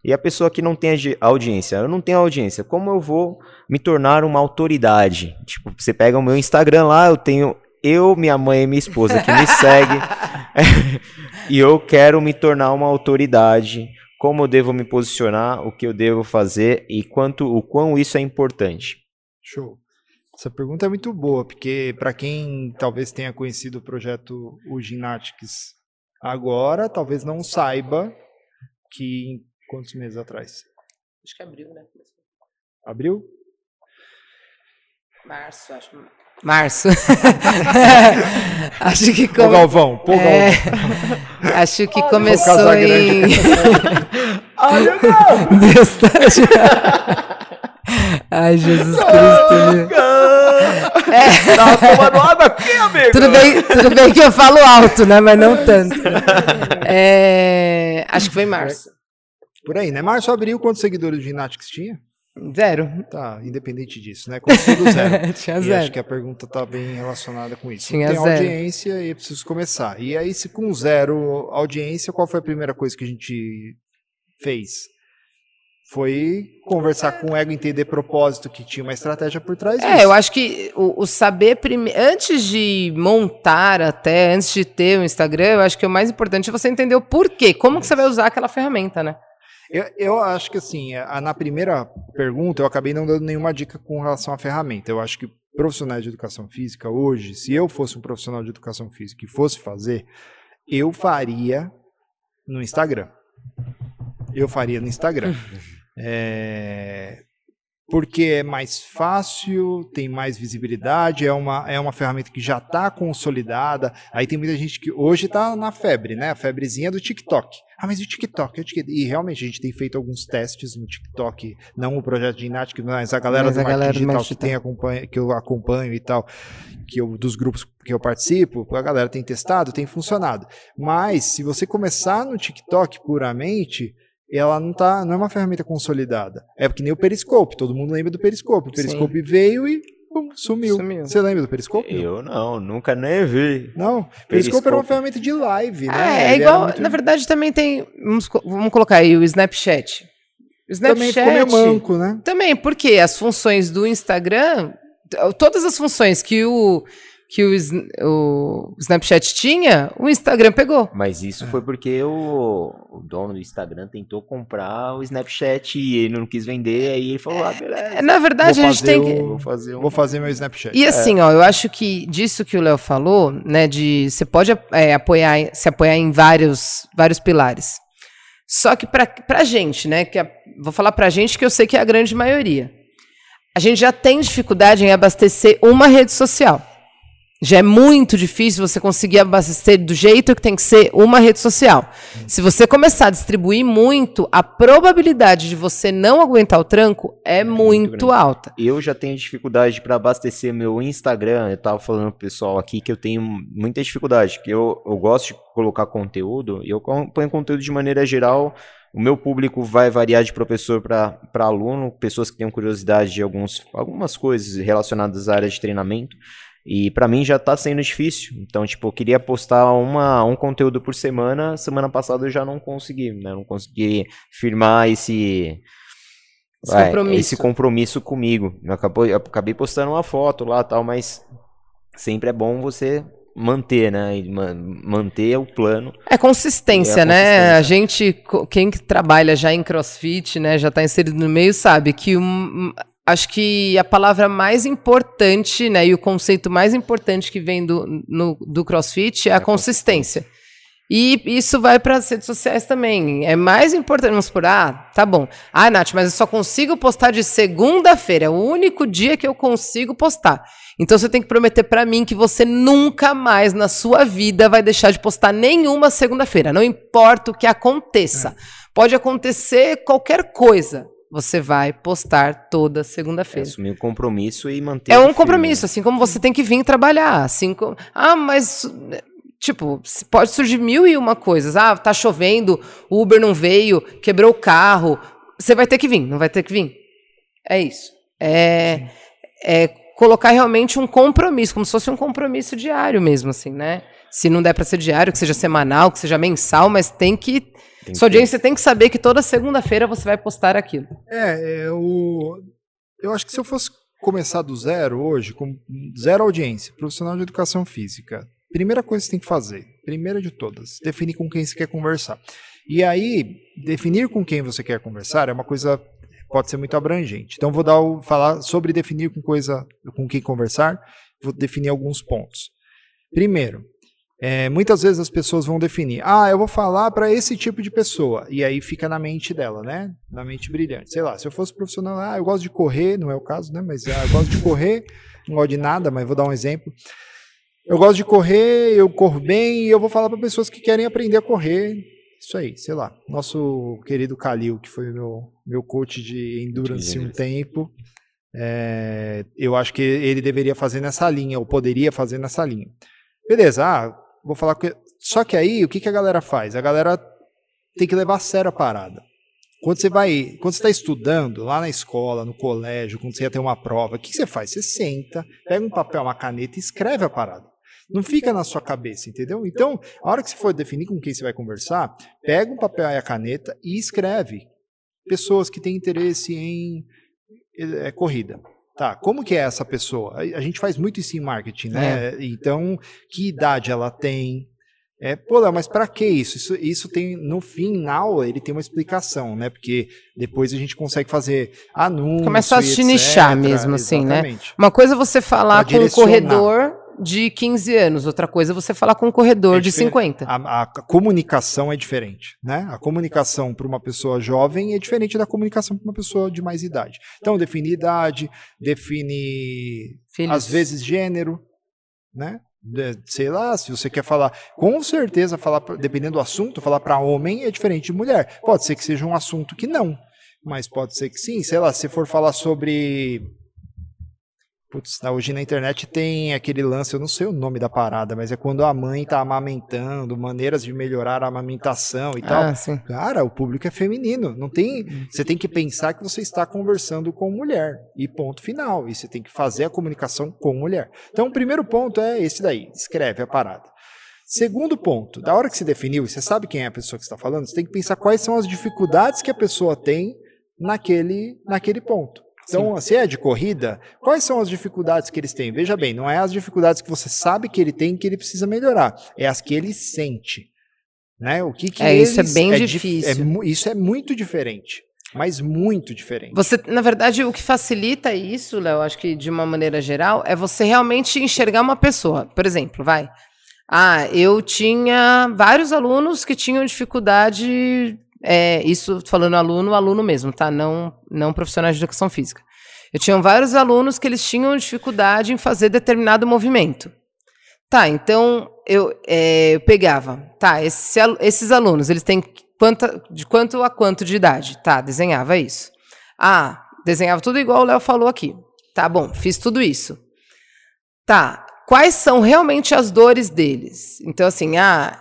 E a pessoa que não tem audiência, eu não tenho audiência, como eu vou me tornar uma autoridade? Tipo, você pega o meu Instagram lá, eu tenho eu, minha mãe e minha esposa que me segue, e eu quero me tornar uma autoridade como eu devo me posicionar, o que eu devo fazer e quanto o quão isso é importante. Show. Essa pergunta é muito boa, porque para quem talvez tenha conhecido o projeto o Ginatics agora, talvez não saiba que quantos meses atrás? Acho que abril, né? Abril? Março, acho. Março. acho que come... Pô, Galvão, pô, é... Acho que começou em. Olha, não! Deus tá... Ai, Jesus Cristo. É. Tava tomando água aqui, amigo. Tudo bem, tudo bem que eu falo alto, né? Mas não tanto. É... Acho que foi em março. Por aí, né? Março, abril, quantos seguidores de Ginatics tinha? Zero. Tá, independente disso, né? Começou do zero. Tinha e zero. acho que a pergunta está bem relacionada com isso. Tinha Tem zero. audiência e é preciso começar. E aí, se com zero audiência, qual foi a primeira coisa que a gente fez? Foi conversar com o ego, entender propósito, que tinha uma estratégia por trás É, disso. eu acho que o, o saber primeiro. Antes de montar até, antes de ter o Instagram, eu acho que o mais importante é você entender o porquê. Como que você vai usar aquela ferramenta, né? Eu, eu acho que assim, a- na primeira pergunta eu acabei não dando nenhuma dica com relação à ferramenta. Eu acho que profissionais de educação física hoje, se eu fosse um profissional de educação física e fosse fazer, eu faria no Instagram. Eu faria no Instagram. É, porque é mais fácil, tem mais visibilidade, é uma, é uma ferramenta que já está consolidada. Aí tem muita gente que hoje está na febre, né? A febrezinha do TikTok. Ah, mas e o TikTok? E realmente a gente tem feito alguns testes no TikTok, não o projeto de Inatic, mas a galera Mas do a galera do digital que, tem acompanha, que eu acompanho e tal, que eu, dos grupos que eu participo, a galera tem testado, tem funcionado. Mas se você começar no TikTok puramente, ela não tá, não é uma ferramenta consolidada. É que nem o Periscope, todo mundo lembra do Periscope. O Sim. Periscope veio e pum, sumiu. Sumiu. Você lembra do Periscope? Eu não, nunca nem vi. Não, Periscope era uma Periscope. ferramenta de live, né? é Ele igual. muito- Na verdade, também tem. Vamos, vamos colocar aí o Snapchat. O também ficou meio Snapchat. manco, né? Também, porque as funções do Instagram, todas as funções que o, que o, o Snapchat tinha, o Instagram pegou. Mas isso foi porque o, o dono do Instagram tentou comprar o Snapchat e ele não quis vender, aí ele falou, ah, beleza. É, Na verdade, a gente tem que. Vou fazer um... Vou fazer meu Snapchat. E assim, ó, eu acho que disso que o Léo falou, né, de você pode é, apoiar, se apoiar em vários, vários pilares. Só que pra, pra gente, né, que a- vou falar pra gente que eu sei que é a grande maioria. A gente já tem dificuldade em abastecer uma rede social. Já é muito difícil você conseguir abastecer do jeito que tem que ser uma rede social. Se você começar a distribuir muito, a probabilidade de você não aguentar o tranco é muito, grande. alta. Eu já tenho dificuldade para abastecer meu Instagram. Eu tava falando pro pessoal aqui que eu tenho muita dificuldade, que eu, eu gosto de colocar conteúdo e eu ponho conteúdo de maneira geral. O meu público vai variar de professor para aluno, pessoas que tenham curiosidade de alguns, algumas coisas relacionadas à área de treinamento. E para mim já tá sendo difícil. Então, tipo, eu queria postar uma, um conteúdo por semana. Semana passada eu já não consegui, né? Não consegui firmar esse, Esse Vai, compromisso. esse compromisso comigo. Eu acabou- eu acabei postando uma foto lá tal, mas sempre é bom você manter, né? Ma- manter o plano. É consistência, É a né? A gente, quem que trabalha já em crossfit, né, já está inserido no meio, sabe que um, acho que a palavra mais importante, né, e o conceito mais importante que vem do, no- do crossfit é a, a consistência. E isso vai para as redes sociais também. É mais importante, vamos por, ah, tá bom. Ah, Nath, mas eu só consigo postar de segunda-feira. É o único dia que eu consigo postar. Então você tem que prometer para mim que você nunca mais na sua vida vai deixar de postar nenhuma segunda-feira. Não importa o que aconteça. Pode acontecer qualquer coisa. Você vai postar toda É segunda-feira. assumir o compromisso e manter. É um compromisso, assim como você tem que vir trabalhar. Assim como... Ah, mas. Tipo, pode surgir mil e uma coisas. Ah, tá chovendo, o Uber não veio, quebrou o carro. Você vai ter que vir, não vai ter que vir. É isso. É, é colocar realmente um compromisso, como se fosse um compromisso diário mesmo, assim, né? Se não der para ser diário, que seja semanal, que seja mensal, mas tem que. Tem Sua que- audiência tem que saber que toda segunda-feira você vai postar aquilo. É, é o... eu acho que se eu fosse começar do zero hoje, com zero audiência, profissional de educação física, primeira coisa que você tem que fazer, Primeira de todas, definir com quem você quer conversar. E aí, definir com quem você quer conversar é uma coisa pode ser muito abrangente. Então vou dar o, falar sobre definir com coisa com quem conversar, vou definir alguns pontos. Primeiro, é, muitas vezes as pessoas vão definir, ah, eu vou falar para esse tipo de pessoa, e aí fica na mente dela, né? Na mente brilhante. Sei lá, se eu fosse profissional, ah, eu gosto de correr, não é o caso, né? Mas ah, eu gosto de correr, não gosto de nada, mas vou dar um exemplo. Eu gosto de correr, eu corro bem, e eu vou falar para pessoas que querem aprender a correr. Isso aí, sei lá. Nosso querido Kalil, que foi meu, meu coach de endurance um tempo, é, eu acho que ele deveria fazer nessa linha, ou poderia fazer nessa linha. Beleza, ah, vou falar com Só que aí, o que, que a galera faz? A galera tem que levar a sério a parada. Quando você vai, quando você está estudando lá na escola, no colégio, quando você ia ter uma prova, o que, você faz? Você senta, pega um papel, uma caneta e escreve a parada. Não fica na sua cabeça, entendeu? Então, a hora que você for definir com quem você vai conversar, pega um papel e a caneta e escreve. Pessoas que têm interesse em é, corrida. Tá, como que é essa pessoa? A gente faz muito isso em marketing, né? É. Então, que idade ela tem? É, pô, Léo, mas para que isso? isso? Isso tem, no final, ele tem uma explicação, né? Porque depois a gente consegue fazer anúncios. Começa a se nichar mesmo, assim, né? Uma coisa é você falar com o corredor de 15 anos, outra coisa é você falar com um corredor é de 50. A, a, comunicação é diferente, né? A comunicação para uma pessoa jovem é diferente da comunicação para uma pessoa de mais idade. Então, define idade, define, Filhos. às vezes, gênero, né? Sei lá, se você quer falar, com certeza, falar, dependendo do assunto, falar para homem é diferente de mulher. Pode ser que seja um assunto que não, mas pode ser que sim. Sei lá, se for falar sobre Putz, hoje na internet tem aquele lance, eu não sei o nome da parada, mas é quando a mãe tá amamentando, maneiras de melhorar a amamentação e ah, tal. Sim. Cara, o público é feminino. Não tem. Você tem que pensar que você está conversando com mulher. E ponto final. E você tem que fazer a comunicação com mulher. Então, o primeiro ponto é esse daí. Escreve a parada. Segundo ponto, da hora que você definiu, você sabe quem é a pessoa que está falando, você tem que pensar quais são as dificuldades que a pessoa tem naquele, naquele ponto. Então, Sim. se é de corrida, quais são as dificuldades que eles têm? Veja bem, não é as dificuldades que você sabe que ele tem que ele precisa melhorar, é as que ele sente. Né? O que, que é, isso é bem é difícil. É, isso é muito diferente. Mas muito diferente. Você, na verdade, o que facilita isso, Léo, acho que de uma maneira geral, é você realmente enxergar uma pessoa. Por exemplo, vai. Ah, eu tinha vários alunos que tinham dificuldade é, isso falando aluno, aluno mesmo, tá? Não, não profissionais de educação física. Eu tinha vários alunos que eles tinham dificuldade em fazer determinado movimento. Tá, então eu, é, eu pegava, tá, esse, esses alunos, eles têm quanta, de quanto a quanto de idade? Tá, desenhava isso. Ah, desenhava tudo igual o Léo falou aqui. Tá bom, fiz tudo isso. Tá, quais são realmente as dores deles? Então, assim, ah,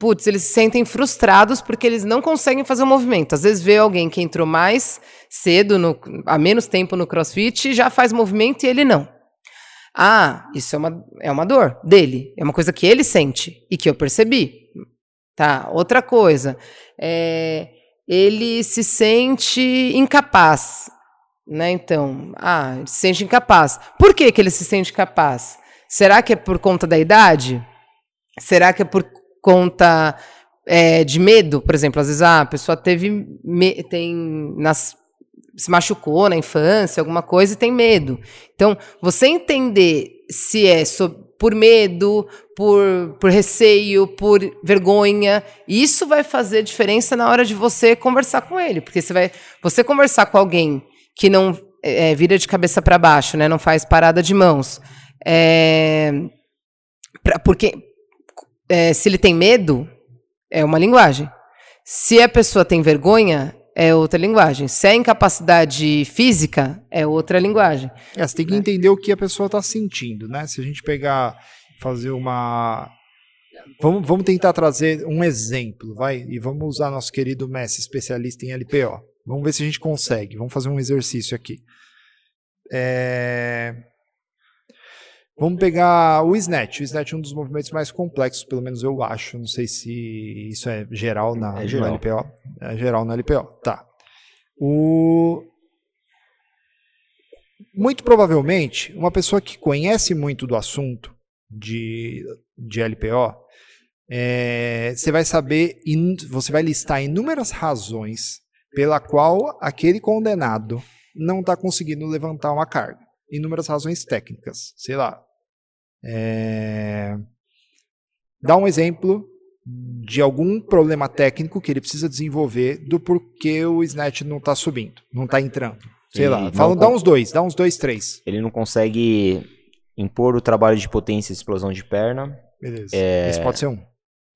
putz, eles se sentem frustrados porque eles não conseguem fazer o movimento. Às vezes vê alguém que entrou mais cedo, no, há menos tempo no crossfit, já faz movimento e ele não. Ah, isso é uma, é uma dor dele, é uma coisa que ele sente e que eu percebi. Tá, outra coisa, é, ele se sente incapaz, né? Então, ah, ele se sente incapaz. Por que, que ele se sente incapaz? Será que é por conta da idade? Será que é por conta é, de medo, por exemplo, às vezes ah, a pessoa teve tem nas, se machucou na infância, alguma coisa e tem medo. Então, você entender se é por medo, por, por receio, por vergonha, isso vai fazer diferença na hora de você conversar com ele, porque você vai você conversar com alguém que não é, vira de cabeça para baixo, né, não faz parada de mãos, é, pra, porque é, se ele tem medo, é uma linguagem. Se a pessoa tem vergonha, é outra linguagem. Se é incapacidade física, é outra linguagem. É, você tem que né? entender o que a pessoa está sentindo, né? Se a gente pegar, fazer uma. Vamos, vamos tentar trazer um exemplo, vai? E vamos usar nosso querido Messi, especialista em LPO. Vamos ver se a gente consegue. Vamos fazer um exercício aqui. É... Vamos pegar o snatch. O snatch é um dos movimentos mais complexos, pelo menos eu acho. Não sei se isso é geral na, é geral. LPO. É geral no LPO. Tá. O... Muito provavelmente, uma pessoa que conhece muito do assunto de, de LPO, é, você vai saber, você vai listar inúmeras razões pela qual aquele condenado não está conseguindo levantar uma carga. Inúmeras razões técnicas, sei lá. É... Dá um exemplo de algum problema técnico que ele precisa desenvolver do porquê o Snatch não está subindo, não está entrando. Sei ele lá, fala, dá uns dois, dá uns dois, três. Ele não consegue impor o trabalho de potência e explosão de perna. Beleza. É... Esse pode ser um.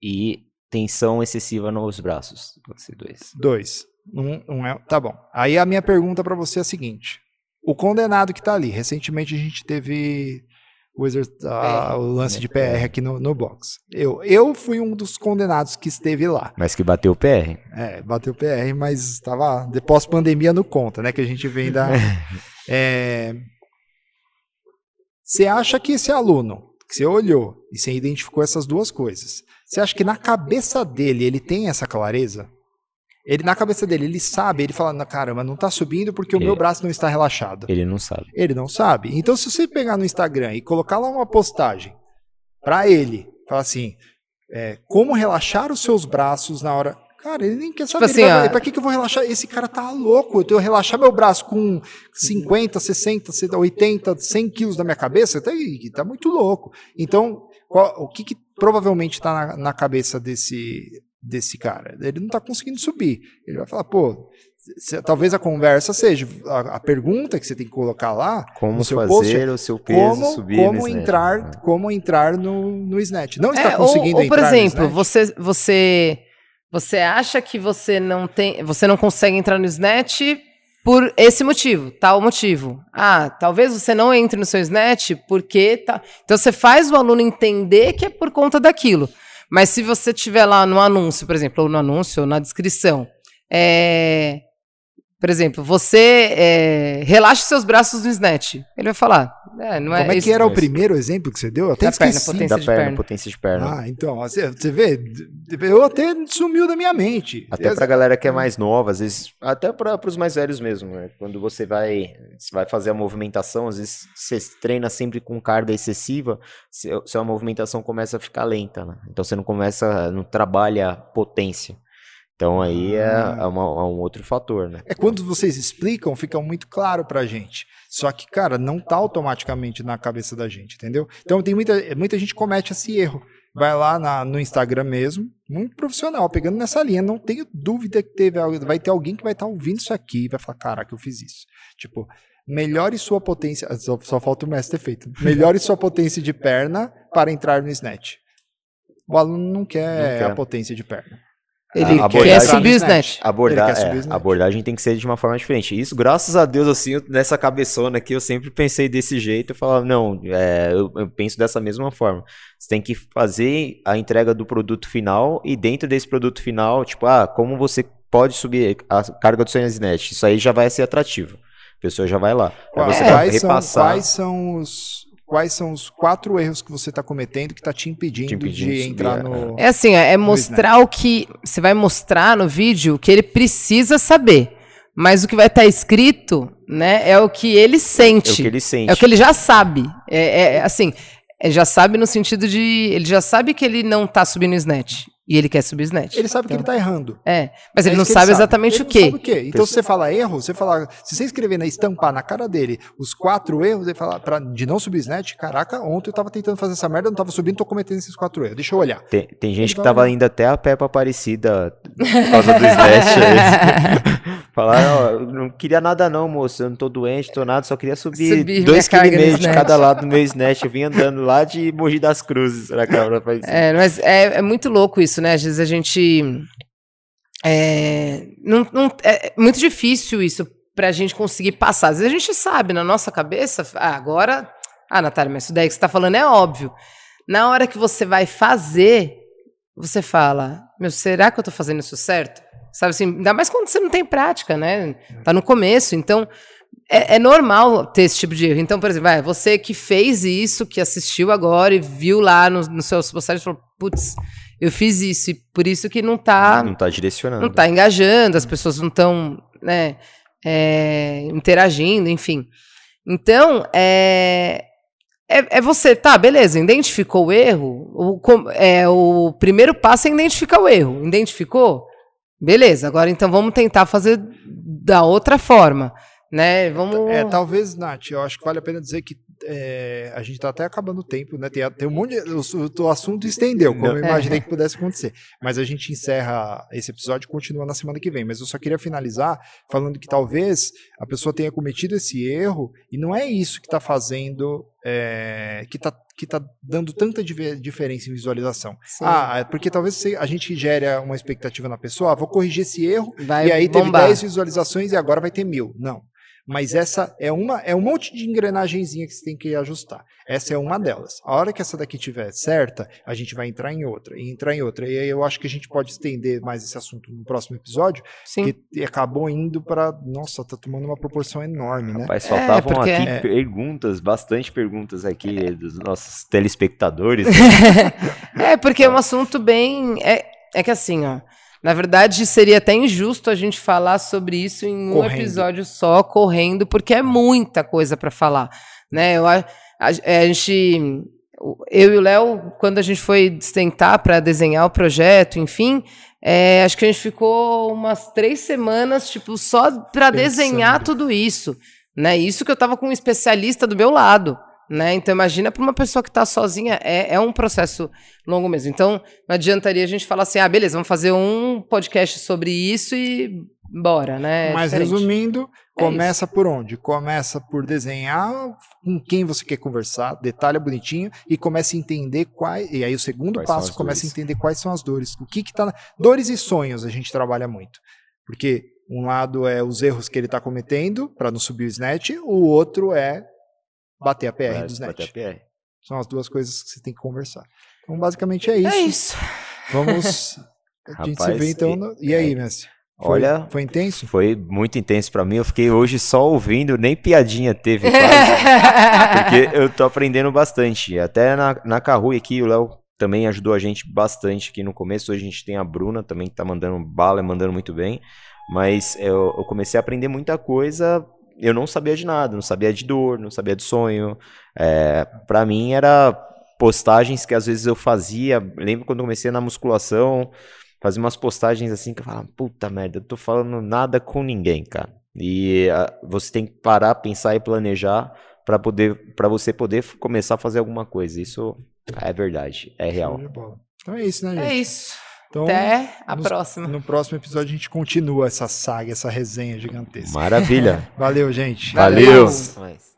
E tensão excessiva nos braços. Pode ser dois. Dois. Um, um é... Tá bom. Aí a minha pergunta para você é a seguinte: o condenado que está ali, recentemente a gente teve o, uh, o lance de PR aqui no, no box. Eu, eu fui um dos condenados que esteve lá. Mas que bateu o PR? É, bateu o PR, mas estava de pós-pandemia no conta, né? Que a gente vem da. é... Você acha que esse aluno, que você olhou e você identificou essas duas coisas, você acha que na cabeça dele ele tem essa clareza? Ele, na cabeça dele, ele sabe, ele fala, caramba, não tá subindo porque ele, o meu braço não está relaxado. Ele não sabe. Ele não sabe. Então, se você pegar no Instagram e colocar lá uma postagem para ele, falar assim, é, como relaxar os seus braços na hora. Cara, ele nem quer tipo saber. Tipo assim, vai, pra que, que eu vou relaxar? Esse cara tá louco. Eu tenho que relaxar meu braço com 50, 60, 80, 100 quilos da minha cabeça. Tá, tá muito louco. Então, qual, o que, que provavelmente tá na, na cabeça desse desse cara. Ele não está conseguindo subir. Ele vai falar, pô, se, talvez a conversa seja a, a, pergunta que você tem que colocar lá como no seu fazer post, o seu peso como, subir como entrar snatch. como entrar no, no snatch não está é, conseguindo ou, ou, por exemplo você você você acha que você não tem você não consegue entrar no snatch por esse motivo tal motivo ah talvez você não entre no seu snatch porque tá então você faz o aluno entender que é por conta daquilo mas se você tiver lá no anúncio, por exemplo, ou no anúncio, ou na descrição, é, por exemplo, você é, relaxa seus braços no snatch. Ele vai falar. É, não é Como é que era o primeiro exemplo que você deu? Eu até da esqueci. Perna, potência da de perna, perna, potência de perna. Ah, então, você, você vê, eu até sumiu da minha mente. Até pra galera que é mais nova, às vezes, até para os mais velhos mesmo, né? Quando você vai, você vai fazer a movimentação, às vezes você treina sempre com carga excessiva, sua movimentação começa a ficar lenta, né? Então você não começa, não trabalha potência. Então aí é, ah. é, uma, é, um outro fator, né? É quando vocês explicam, fica muito claro pra gente. Só que, cara, não tá automaticamente na cabeça da gente, entendeu? Então tem muita, muita gente comete esse erro. Vai lá na, no Instagram mesmo, muito profissional, pegando nessa linha. Não tenho dúvida que teve, vai ter alguém que vai estar tá ouvindo isso aqui e vai falar, caraca, eu fiz isso. Tipo, melhore sua potência. Só, só falta o mestre ter feito. Melhore sua potência de perna para entrar no snatch. O aluno não quer, não quer. a potência de perna. Ele a quer subir o snatch. Abordar, é, a abordagem tem que ser de uma forma diferente. Isso, graças a Deus, assim, nessa cabeçona aqui, eu sempre pensei desse jeito. Eu falava, não, é, eu, eu, penso dessa mesma forma. Você tem que fazer a entrega do produto final e dentro desse produto final, tipo, ah, como você pode subir a carga do seu snatch? Isso aí já vai ser atrativo. A pessoa já vai lá. Pra você quais, repassar... são, quais são os quais são os quatro erros que você está cometendo que está te impedindo, te impedindo de entrar no. É assim, é mostrar o que. Você vai mostrar no vídeo o que ele precisa saber. Mas o que vai estar tá escrito, né, é o que ele sente. É o que ele sente. É o que ele já sabe. É, é assim, é, já sabe no sentido de. Ele já sabe que ele não está subindo snatch. E ele quer subir snatch. Ele sabe então, que ele está errando. É, mas é ele não sabe ele exatamente sabe. o, quê. o quê. Então, se você fala erro, você fala. Se você escrever na estampar na cara dele os quatro erros, ele fala pra, de não subir snatch, caraca, ontem eu estava tentando fazer essa merda, não estava subindo, tô cometendo esses quatro erros. Deixa eu olhar. Tem, tem gente ele que estava indo até a Peppa Aparecida por causa do snatch aí. Falar, não queria nada não, moço, eu não tô doente, tô nada, só queria subir, subir dois km de cada lado do meu snatch. Eu vim andando lá de Mogi das Cruzes pra cá, pra É, mas é, é muito louco isso, né? Às vezes a gente é, não, não, é muito difícil isso para a gente conseguir passar. Às vezes a gente sabe na nossa cabeça, ah, agora, ah, Natália, mas isso daí que você está falando é óbvio. Na hora que você vai fazer, você fala, meu, será que eu estou fazendo isso certo? Sabe assim, ainda mais quando você não tem prática, né? Tá no começo, então é, é, normal ter esse tipo de erro. Então, por exemplo, vai, você que fez isso, que assistiu agora e viu lá nos no seus postagens, falou, putz, eu fiz isso e por isso que não está não tá direcionando, não está engajando, as pessoas não estão, né, é, interagindo, enfim. Então, é, é, é, é, você, tá, beleza, identificou o erro, o, é, o primeiro passo é identificar o erro. Identificou? Beleza, agora então vamos tentar fazer da outra forma. Né? Vamos... É, talvez, Nath, eu acho que vale a pena dizer que é, a gente está até acabando o tempo, né? Tem, tem um monte de, o, o, assunto estendeu, como eu imaginei que pudesse acontecer. Mas a gente encerra esse episódio e continua na semana que vem. Mas eu só queria finalizar falando que talvez a pessoa tenha cometido esse erro e não é isso que está fazendo, é, que está que tá dando tanta diferença em visualização. Sim. Ah, é porque talvez a gente gere uma expectativa na pessoa, ah, vou corrigir esse erro, vai e aí bombar. teve 10 visualizações e agora vai ter mil. Não. Mas essa é uma é um monte de engrenagenzinha que você tem que ajustar. Essa é uma delas. A hora que essa daqui tiver certa, a gente vai entrar em outra e entrar em outra. E aí eu acho que a gente pode estender mais esse assunto no próximo episódio, Sim. que acabou indo para, nossa, tá tomando uma proporção enorme, né? Rapaz, faltavam é, porque... aqui é... perguntas, bastante perguntas aqui é. dos nossos telespectadores. é, porque é um assunto bem é, é que assim, ó, na verdade, seria até injusto a gente falar sobre isso em um correndo. episódio só, correndo, porque é muita coisa para falar. Né? Eu, a, a, a gente eu e o Léo, quando a gente foi tentar para desenhar o projeto, enfim, é, acho que a gente ficou umas três semanas, tipo, só para desenhar tudo isso. Né? Isso que eu estava com um especialista do meu lado. Né? Então, imagina para uma pessoa que está sozinha, é, é um processo longo mesmo. Então, não adiantaria a gente falar assim, ah, beleza, vamos fazer um podcast sobre isso e bora, né? É Mas diferente. resumindo, é começa é por onde? Começa por desenhar com quem você quer conversar, detalha bonitinho e começa a entender quais. E aí o segundo quais passo começa a entender quais são as dores. O que que tá. Dores e sonhos a gente trabalha muito. Porque um lado é os erros que ele está cometendo para não subir o snatch, o outro é bater a PR dos net. Bater a PR. São as duas coisas que você tem que conversar. Então, basicamente é isso. É isso. Vamos. A gente Rapaz, se vê então. No... E aí, é, Messi? Foi, Olha, foi intenso? Foi muito intenso para mim. Eu fiquei hoje só ouvindo, nem piadinha teve quase, porque eu tô aprendendo bastante. Até na, na Carrui aqui, o Léo também ajudou a gente bastante aqui no começo. Hoje a gente tem a Bruna também que tá mandando bala, mandando muito bem. Mas eu, eu comecei a aprender muita coisa eu não sabia de nada, não sabia de dor, não sabia de sonho. É, para mim era postagens que às vezes eu fazia. Lembro quando comecei na musculação, fazia umas postagens assim que eu falava, puta merda, eu tô falando nada com ninguém, cara. E uh, você tem que parar, pensar e planejar para poder para você poder começar a fazer alguma coisa. Isso é verdade, é real. Então é isso, né, gente? É isso. Então, Até a próxima. No próximo episódio a gente continua essa saga, essa resenha gigantesca. Maravilha. Valeu, gente. Valeu. Valeu.